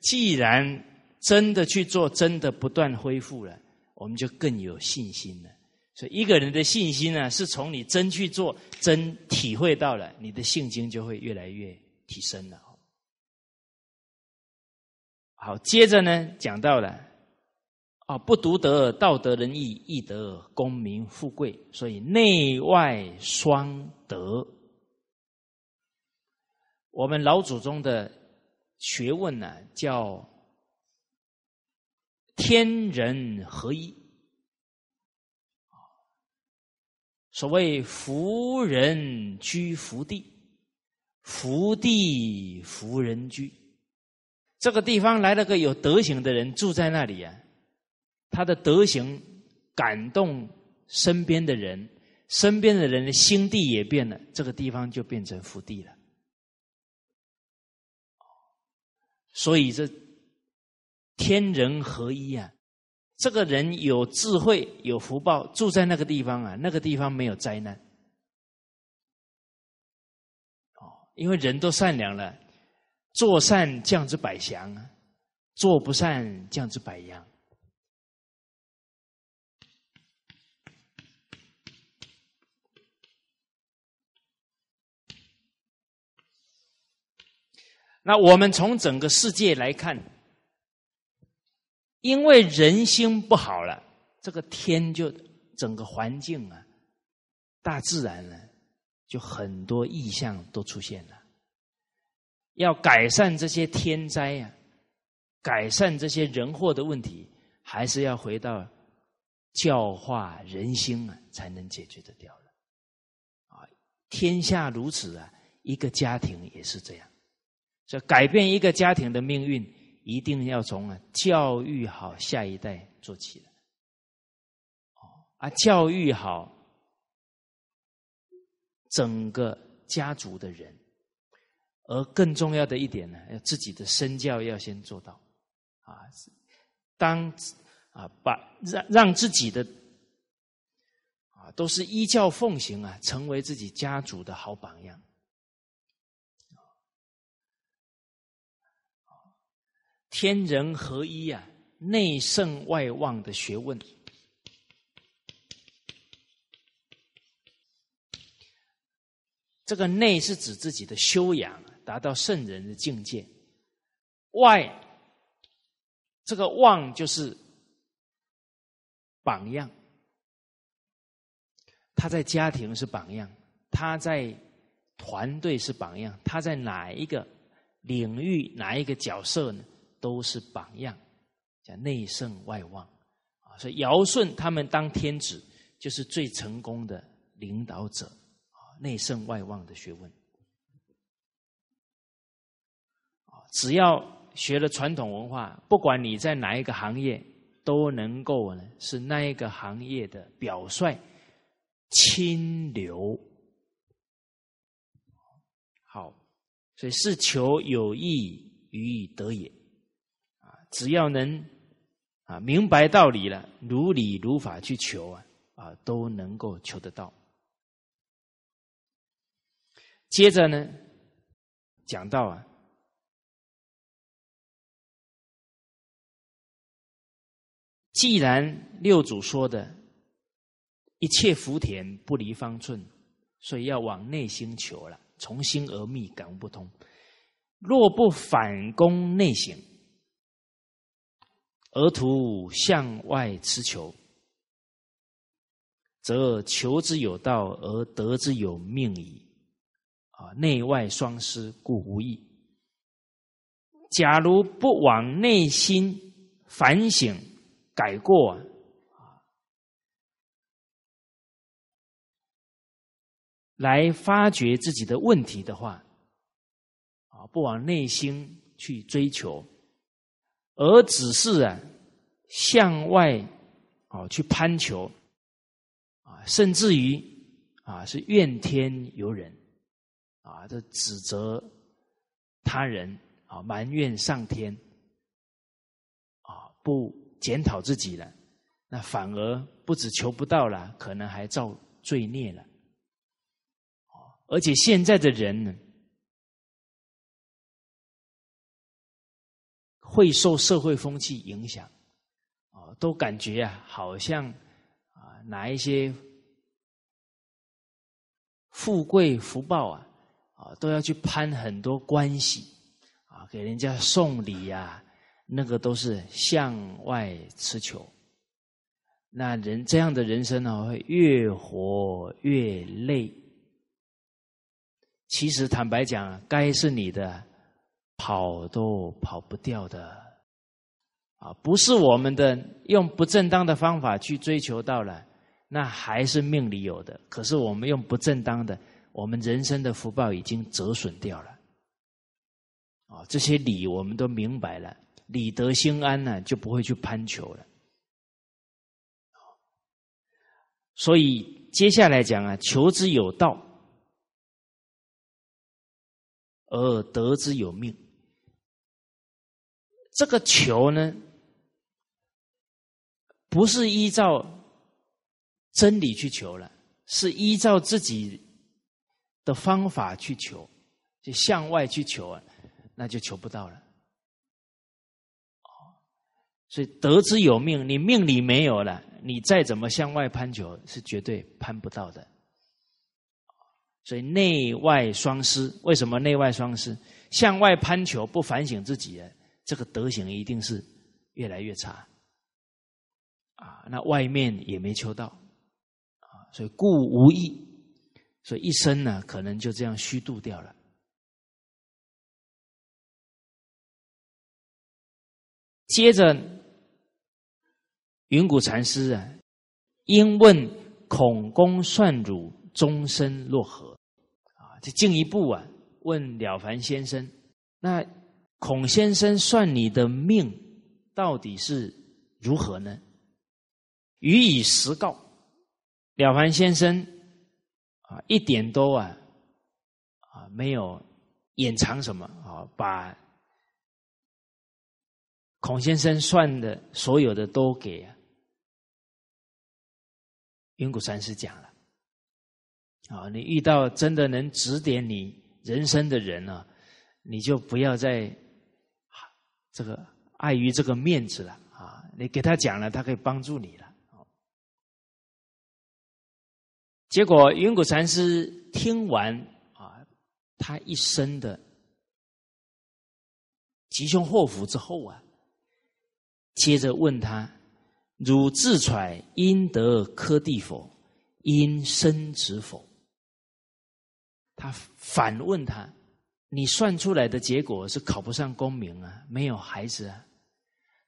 既然真的去做，真的不断恢复了。我们就更有信心了。所以一个人的信心呢，是从你真去做、真体会到了，你的信心就会越来越提升了。好，接着呢，讲到了啊，不独得道德仁义，亦得功名富贵，所以内外双得。我们老祖宗的学问呢，叫。天人合一，所谓福人居福地，福地福人居。这个地方来了个有德行的人住在那里啊，他的德行感动身边的人，身边的人的心地也变了，这个地方就变成福地了。所以这。天人合一啊！这个人有智慧、有福报，住在那个地方啊，那个地方没有灾难。哦，因为人都善良了，做善降之百祥啊，做不善降之百殃。那我们从整个世界来看。因为人心不好了，这个天就整个环境啊，大自然呢，就很多异象都出现了。要改善这些天灾呀，改善这些人祸的问题，还是要回到教化人心啊，才能解决得掉的。啊，天下如此啊，一个家庭也是这样，所以改变一个家庭的命运。一定要从啊教育好下一代做起的，哦啊教育好整个家族的人，而更重要的一点呢，要自己的身教要先做到，啊，当啊把让让自己的啊都是依教奉行啊，成为自己家族的好榜样。天人合一啊，内圣外望的学问。这个内是指自己的修养，达到圣人的境界；外，这个望就是榜样。他在家庭是榜样，他在团队是榜样，他在哪一个领域、哪一个角色呢？都是榜样，叫内圣外望啊！所以尧舜他们当天子，就是最成功的领导者啊！内圣外望的学问啊，只要学了传统文化，不管你在哪一个行业，都能够呢是那一个行业的表率、清流。好，所以是求有益于德也。只要能啊明白道理了，如理如法去求啊啊，都能够求得到。接着呢，讲到啊，既然六祖说的一切福田不离方寸，所以要往内心求了，从心而密，感悟不通。若不反攻内省。而图向外持求，则求之有道而得之有命矣。啊，内外双失，故无益。假如不往内心反省、改过，来发掘自己的问题的话，啊，不往内心去追求，而只是啊向外啊去攀求，啊，甚至于啊是怨天尤人。啊，这指责他人啊，埋怨上天啊，不检讨自己了，那反而不止求不到了，可能还造罪孽了。而且现在的人呢，会受社会风气影响，啊，都感觉啊，好像啊，拿一些富贵福报啊。啊，都要去攀很多关系，啊，给人家送礼呀，那个都是向外持求。那人这样的人生呢，会越活越累。其实坦白讲，该是你的，跑都跑不掉的。啊，不是我们的，用不正当的方法去追求到了，那还是命里有的。可是我们用不正当的。我们人生的福报已经折损掉了，啊，这些理我们都明白了，理得心安呢，就不会去攀求了。所以接下来讲啊，求之有道，而得之有命。这个求呢，不是依照真理去求了，是依照自己。的方法去求，就向外去求啊，那就求不到了。所以得之有命，你命里没有了，你再怎么向外攀求，是绝对攀不到的。所以内外双失，为什么内外双失？向外攀求不反省自己，这个德行一定是越来越差。啊，那外面也没求到，啊，所以故无益。所以一生呢，可能就这样虚度掉了。接着，云谷禅师啊，因问孔公算汝终身若何？啊，就进一步啊，问了凡先生：那孔先生算你的命到底是如何呢？予以实告。了凡先生。啊，一点都啊，啊，没有掩藏什么啊，把孔先生算的所有的都给啊云谷禅师讲了。啊，你遇到真的能指点你人生的人呢，你就不要再这个碍于这个面子了啊，你给他讲了，他可以帮助你了。结果云谷禅师听完啊，他一生的吉凶祸福之后啊，接着问他：“汝自揣应得科第否？因生子否？”他反问他：“你算出来的结果是考不上功名啊，没有孩子啊？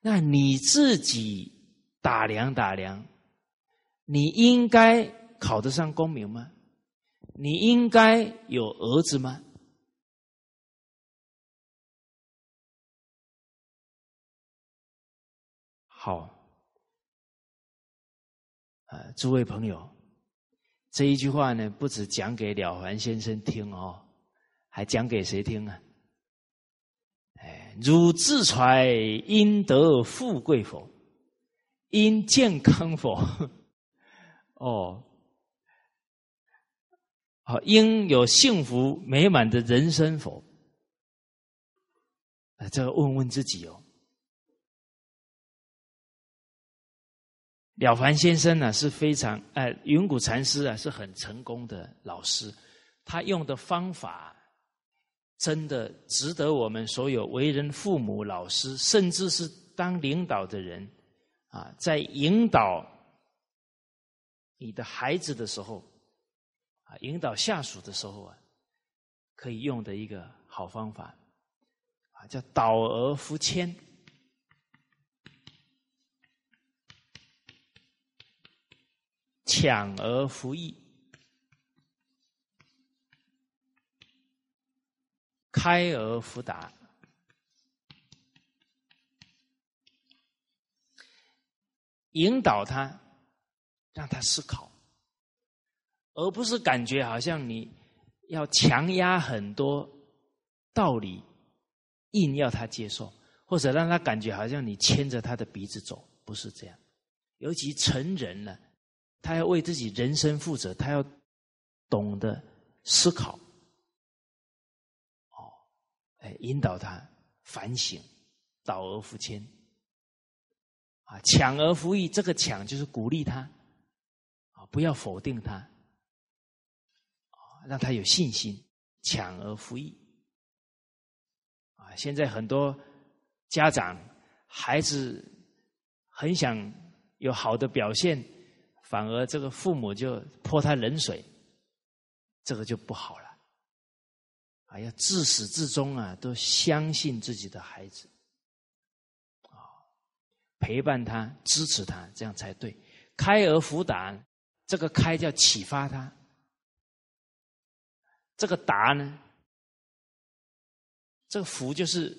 那你自己打量打量，你应该。”考得上功名吗？你应该有儿子吗？好，啊，诸位朋友，这一句话呢，不止讲给了凡先生听哦，还讲给谁听啊？哎，汝自揣应得富贵否？因健康否？哦。好，应有幸福美满的人生否？啊，这个问问自己哦。了凡先生呢是非常，哎，云谷禅师啊是很成功的老师，他用的方法真的值得我们所有为人父母、老师，甚至是当领导的人啊，在引导你的孩子的时候啊，引导下属的时候啊，可以用的一个好方法啊，叫导而扶谦。抢而服役，开而福达，引导他，让他思考，而不是感觉好像你要强压很多道理，硬要他接受，或者让他感觉好像你牵着他的鼻子走，不是这样。尤其成人了。他要为自己人生负责，他要懂得思考，哎，引导他反省，导而扶谦，啊，抢而服役。这个抢就是鼓励他，啊，不要否定他，让他有信心，抢而服役。啊，现在很多家长孩子很想有好的表现。反而这个父母就泼他冷水，这个就不好了。啊，要自始至终啊，都相信自己的孩子，啊，陪伴他，支持他，这样才对。开而辅达，这个开叫启发他，这个达呢，这个福就是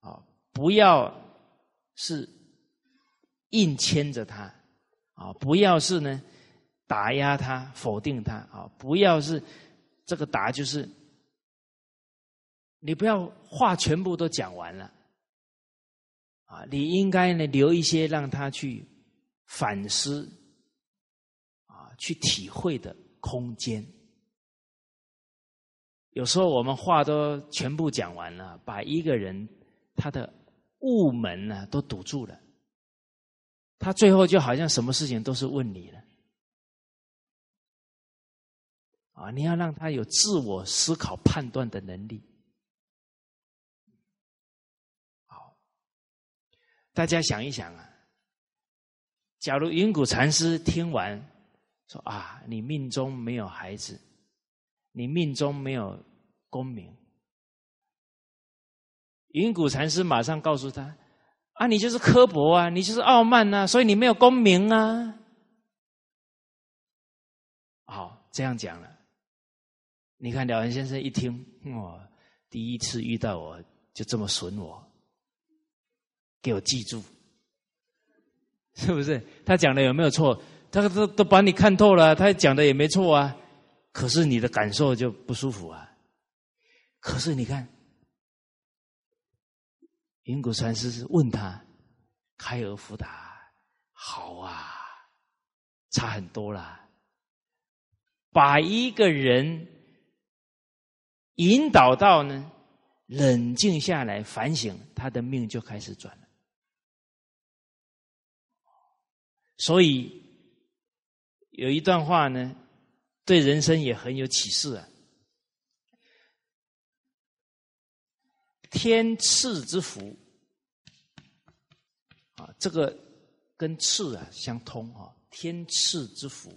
啊，不要是。硬牵着他，啊，不要是呢打压他、否定他，啊，不要是这个答就是，你不要话全部都讲完了，啊，你应该呢留一些让他去反思，啊，去体会的空间。有时候我们话都全部讲完了，把一个人他的雾门呢都堵住了。他最后就好像什么事情都是问你了，啊！你要让他有自我思考、判断的能力。好，大家想一想啊，假如云谷禅师听完说啊，你命中没有孩子，你命中没有功名，云谷禅师马上告诉他。啊，你就是刻薄啊，你就是傲慢呐，所以你没有功名啊。好，这样讲了。你看了凡先生一听，哇，第一次遇到我就这么损我，给我记住，是不是？他讲的有没有错？他都都把你看透了，他讲的也没错啊。可是你的感受就不舒服啊。可是你看。云谷禅师问他：“开而福达，好啊，差很多啦。把一个人引导到呢，冷静下来反省，他的命就开始转了。所以有一段话呢，对人生也很有启示啊。”天赐之福啊，这个跟赐啊相通啊。天赐之福，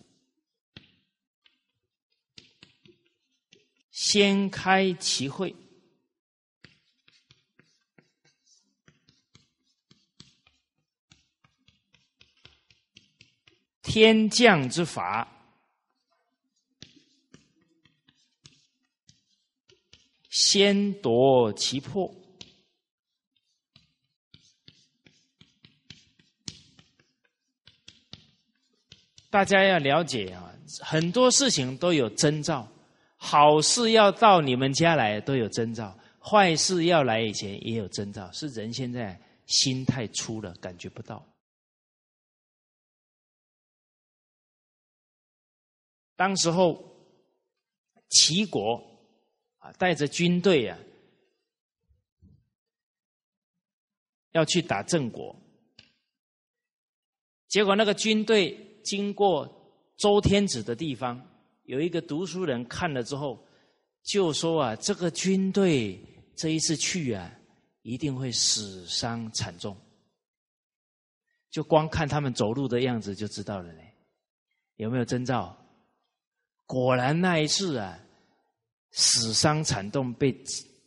先开其会；天降之法。先夺其魄，大家要了解啊，很多事情都有征兆，好事要到你们家来都有征兆，坏事要来以前也有征兆，是人现在心太粗了，感觉不到。当时候齐国啊。带着军队啊，要去打郑国结果那个军队经过周天子的地方，有一个读书人看了之后，就说啊，这个军队这一次去啊，一定会死伤惨重。就光看他们走路的样子就知道了嘞，有没有征兆？果然那一次啊，死伤惨重，被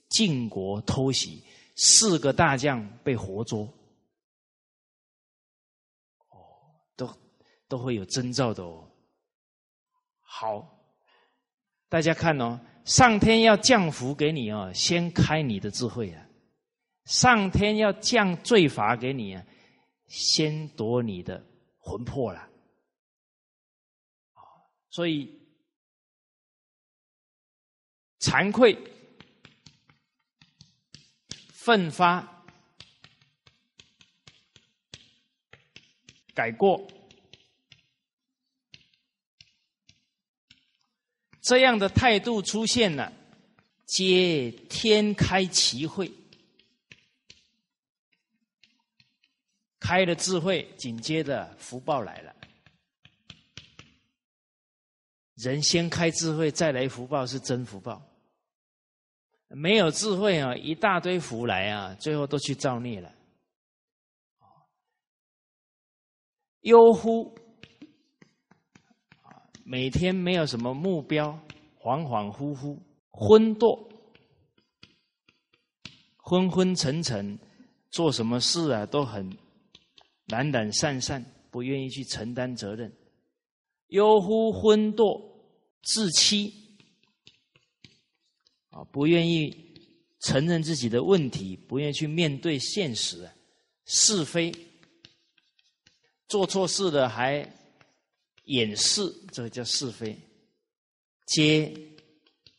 晋国偷袭，四个大将被活捉。哦，都都会有征兆的哦。好，大家看哦，上天要降福给你哦，先开你的智慧啊；上天要降罪罚给你啊。先夺你的魂魄了，所以惭愧、奋发、改过，这样的态度出现了，皆天开奇会。开了智慧，紧接着福报来了。人先开智慧，再来福报是真福报。没有智慧啊，一大堆福来啊，最后都去造孽了。忧乎每天没有什么目标，恍恍惚惚，昏惰，昏昏沉沉，做什么事啊都很。懒懒散散，不愿意去承担责任，忧乎昏惰，自欺啊，不愿意承认自己的问题，不愿意去面对现实，是非，做错事了还掩饰，这个叫是非，皆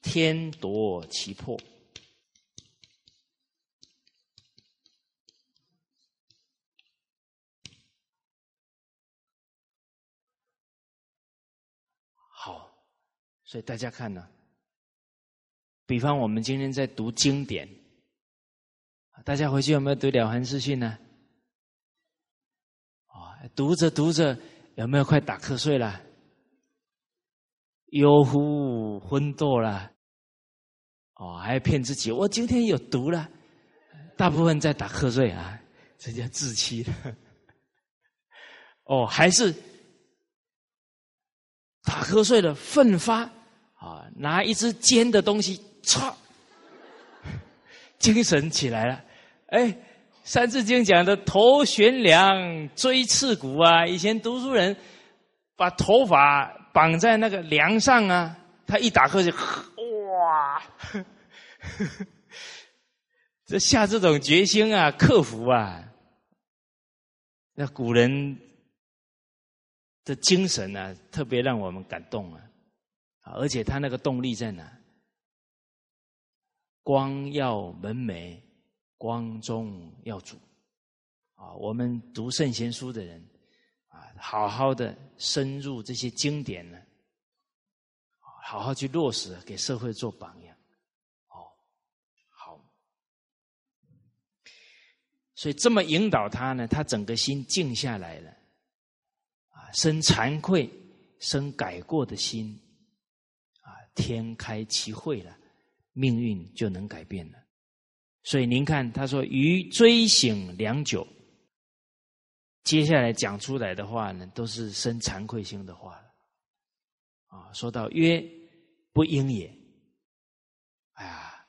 天夺其魄。好所以大家看呢，比方我们今天在读经典，大家回去有没有读《了凡四训》呢？啊，读着读着有没有快打瞌睡了？忧乎昏堕了？哦，还骗自己，我今天有毒了。大部分在打瞌睡啊，这叫自欺。哦，还是打瞌睡了，奋发。啊，拿一支尖的东西，唰，精神起来了。哎，《三字经》讲的头悬梁，锥刺股啊。以前读书人把头发绑在那个梁上啊，他一打瞌睡，哇，这下这种决心啊，克服啊，那古人的精神啊，特别让我们感动啊。而且他那个动力在哪？光耀门楣，光宗耀祖。啊，我们读圣贤书的人，啊，好好的深入这些经典呢，好好去落实，给社会做榜样。哦，好。所以这么引导他呢，他整个心静下来了，啊，生惭愧、生改过的心。啊天开其会了，命运就能改变了。所以您看，他说：“余追醒良久。”接下来讲出来的话呢，都是生惭愧心的话。啊，说到曰不应也。哎呀，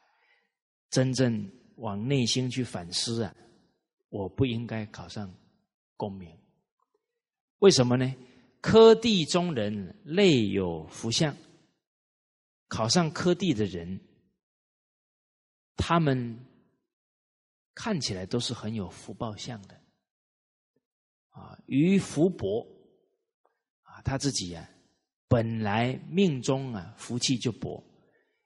真正往内心去反思啊，我不应该考上功名。为什么呢？科第中人内有福相。考上科第的人，他们看起来都是很有福报相的，啊，于福薄，啊，他自己啊，本来命中啊福气就薄，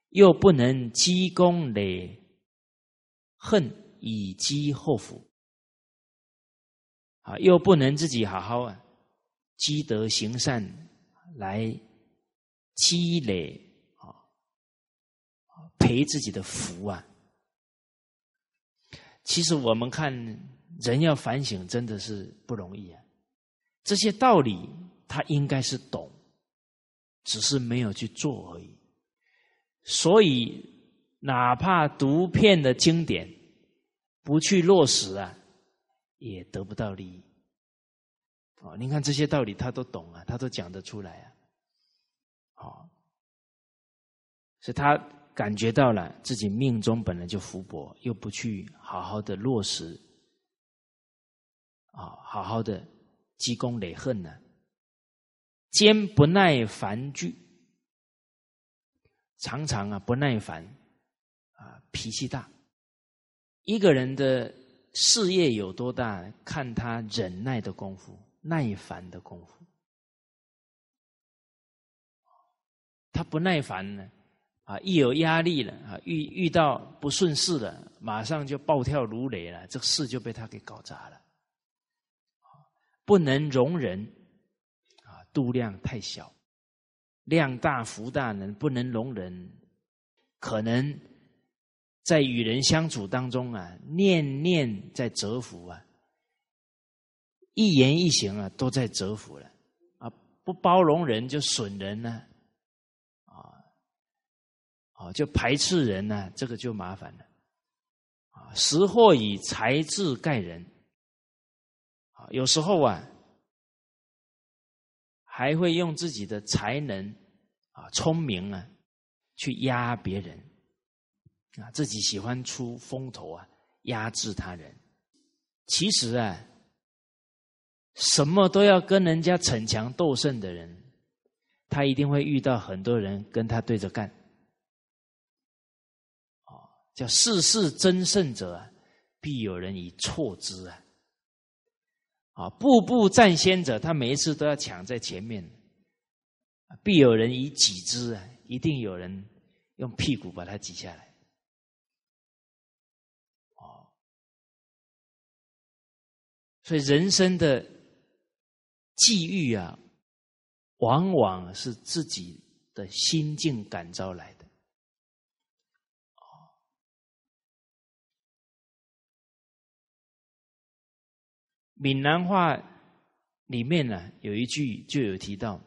又不能积功累恨以积后福，啊，又不能自己好好啊积德行善来积累啊。赔自己的福啊！其实我们看人要反省，真的是不容易啊。这些道理他应该是懂，只是没有去做而已。所以，哪怕读遍的经典，不去落实啊，也得不到利益。哦，您看这些道理他都懂啊，他都讲得出来啊。好，是他感觉到了自己命中本来就福薄，又不去好好的落实，啊，好好的积功累恨呢，兼不耐烦惧，常常啊不耐烦，啊脾气大。一个人的事业有多大，看他忍耐的功夫、耐烦的功夫。他不耐烦呢，啊，一有压力了啊，遇遇到不顺事了，马上就暴跳如雷了，这个事就被他给搞砸了。不能容忍，啊，度量太小，量大福大呢，不能容忍，可能在与人相处当中啊，念念在折服啊，一言一行啊，都在折服了，啊，不包容人就损人呢。就排斥人呢，这个就麻烦了。啊，识货以才智盖人。啊，有时候啊，还会用自己的才能啊、聪明啊，去压别人。啊，自己喜欢出风头啊，压制他人。其实啊，什么都要跟人家逞强斗胜的人，他一定会遇到很多人跟他对着干。叫世事争胜者，必有人以错之啊！啊，步步占先者，他每一次都要抢在前面，必有人以挤之啊！一定有人用屁股把他挤下来。哦，所以人生的际遇啊，往往是自己的心境感召来的。闽南话里面呢，有一句就有提到：“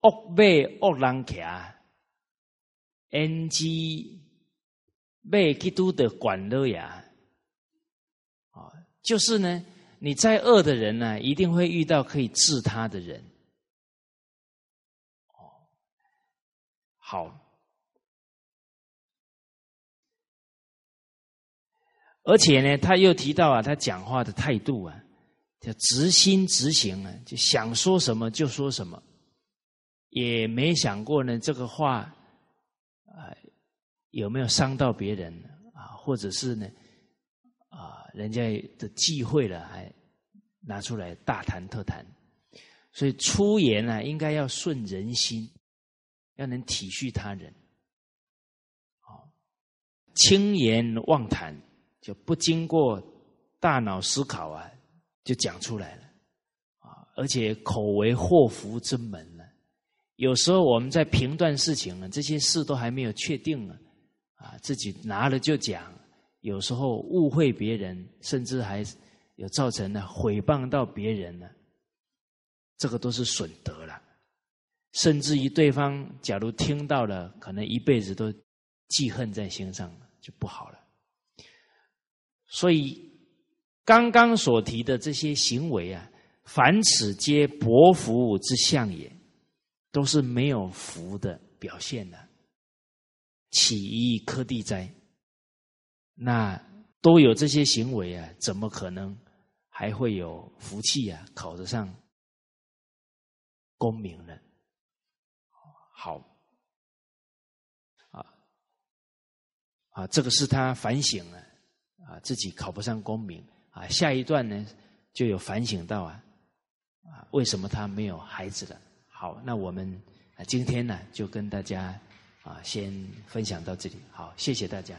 恶马恶人骑，NG 马基督的管乐呀。”啊，就是呢，你再恶的人呢，一定会遇到可以治他的人。哦，好。而且呢，他又提到啊，他讲话的态度啊，叫直心直行啊，就想说什么就说什么，也没想过呢这个话啊有没有伤到别人啊，或者是呢啊人家的忌讳了，还拿出来大谈特谈。所以出言呢，应该要顺人心，要能体恤他人，好轻言妄谈。就不经过大脑思考啊，就讲出来了啊！而且口为祸福之门呢。有时候我们在评断事情呢，这些事都还没有确定呢，啊，自己拿了就讲，有时候误会别人，甚至还有造成了毁谤到别人呢，这个都是损德了。甚至于对方假如听到了，可能一辈子都记恨在心上，就不好了。所以，刚刚所提的这些行为啊，凡此皆薄福之相也，都是没有福的表现的。起一颗地灾，那都有这些行为啊，怎么可能还会有福气啊？考得上功名呢？好，啊啊，这个是他反省了。啊自己考不上功名啊，下一段呢就有反省到啊，啊，为什么他没有孩子了？好，那我们啊今天呢就跟大家啊先分享到这里，好，谢谢大家。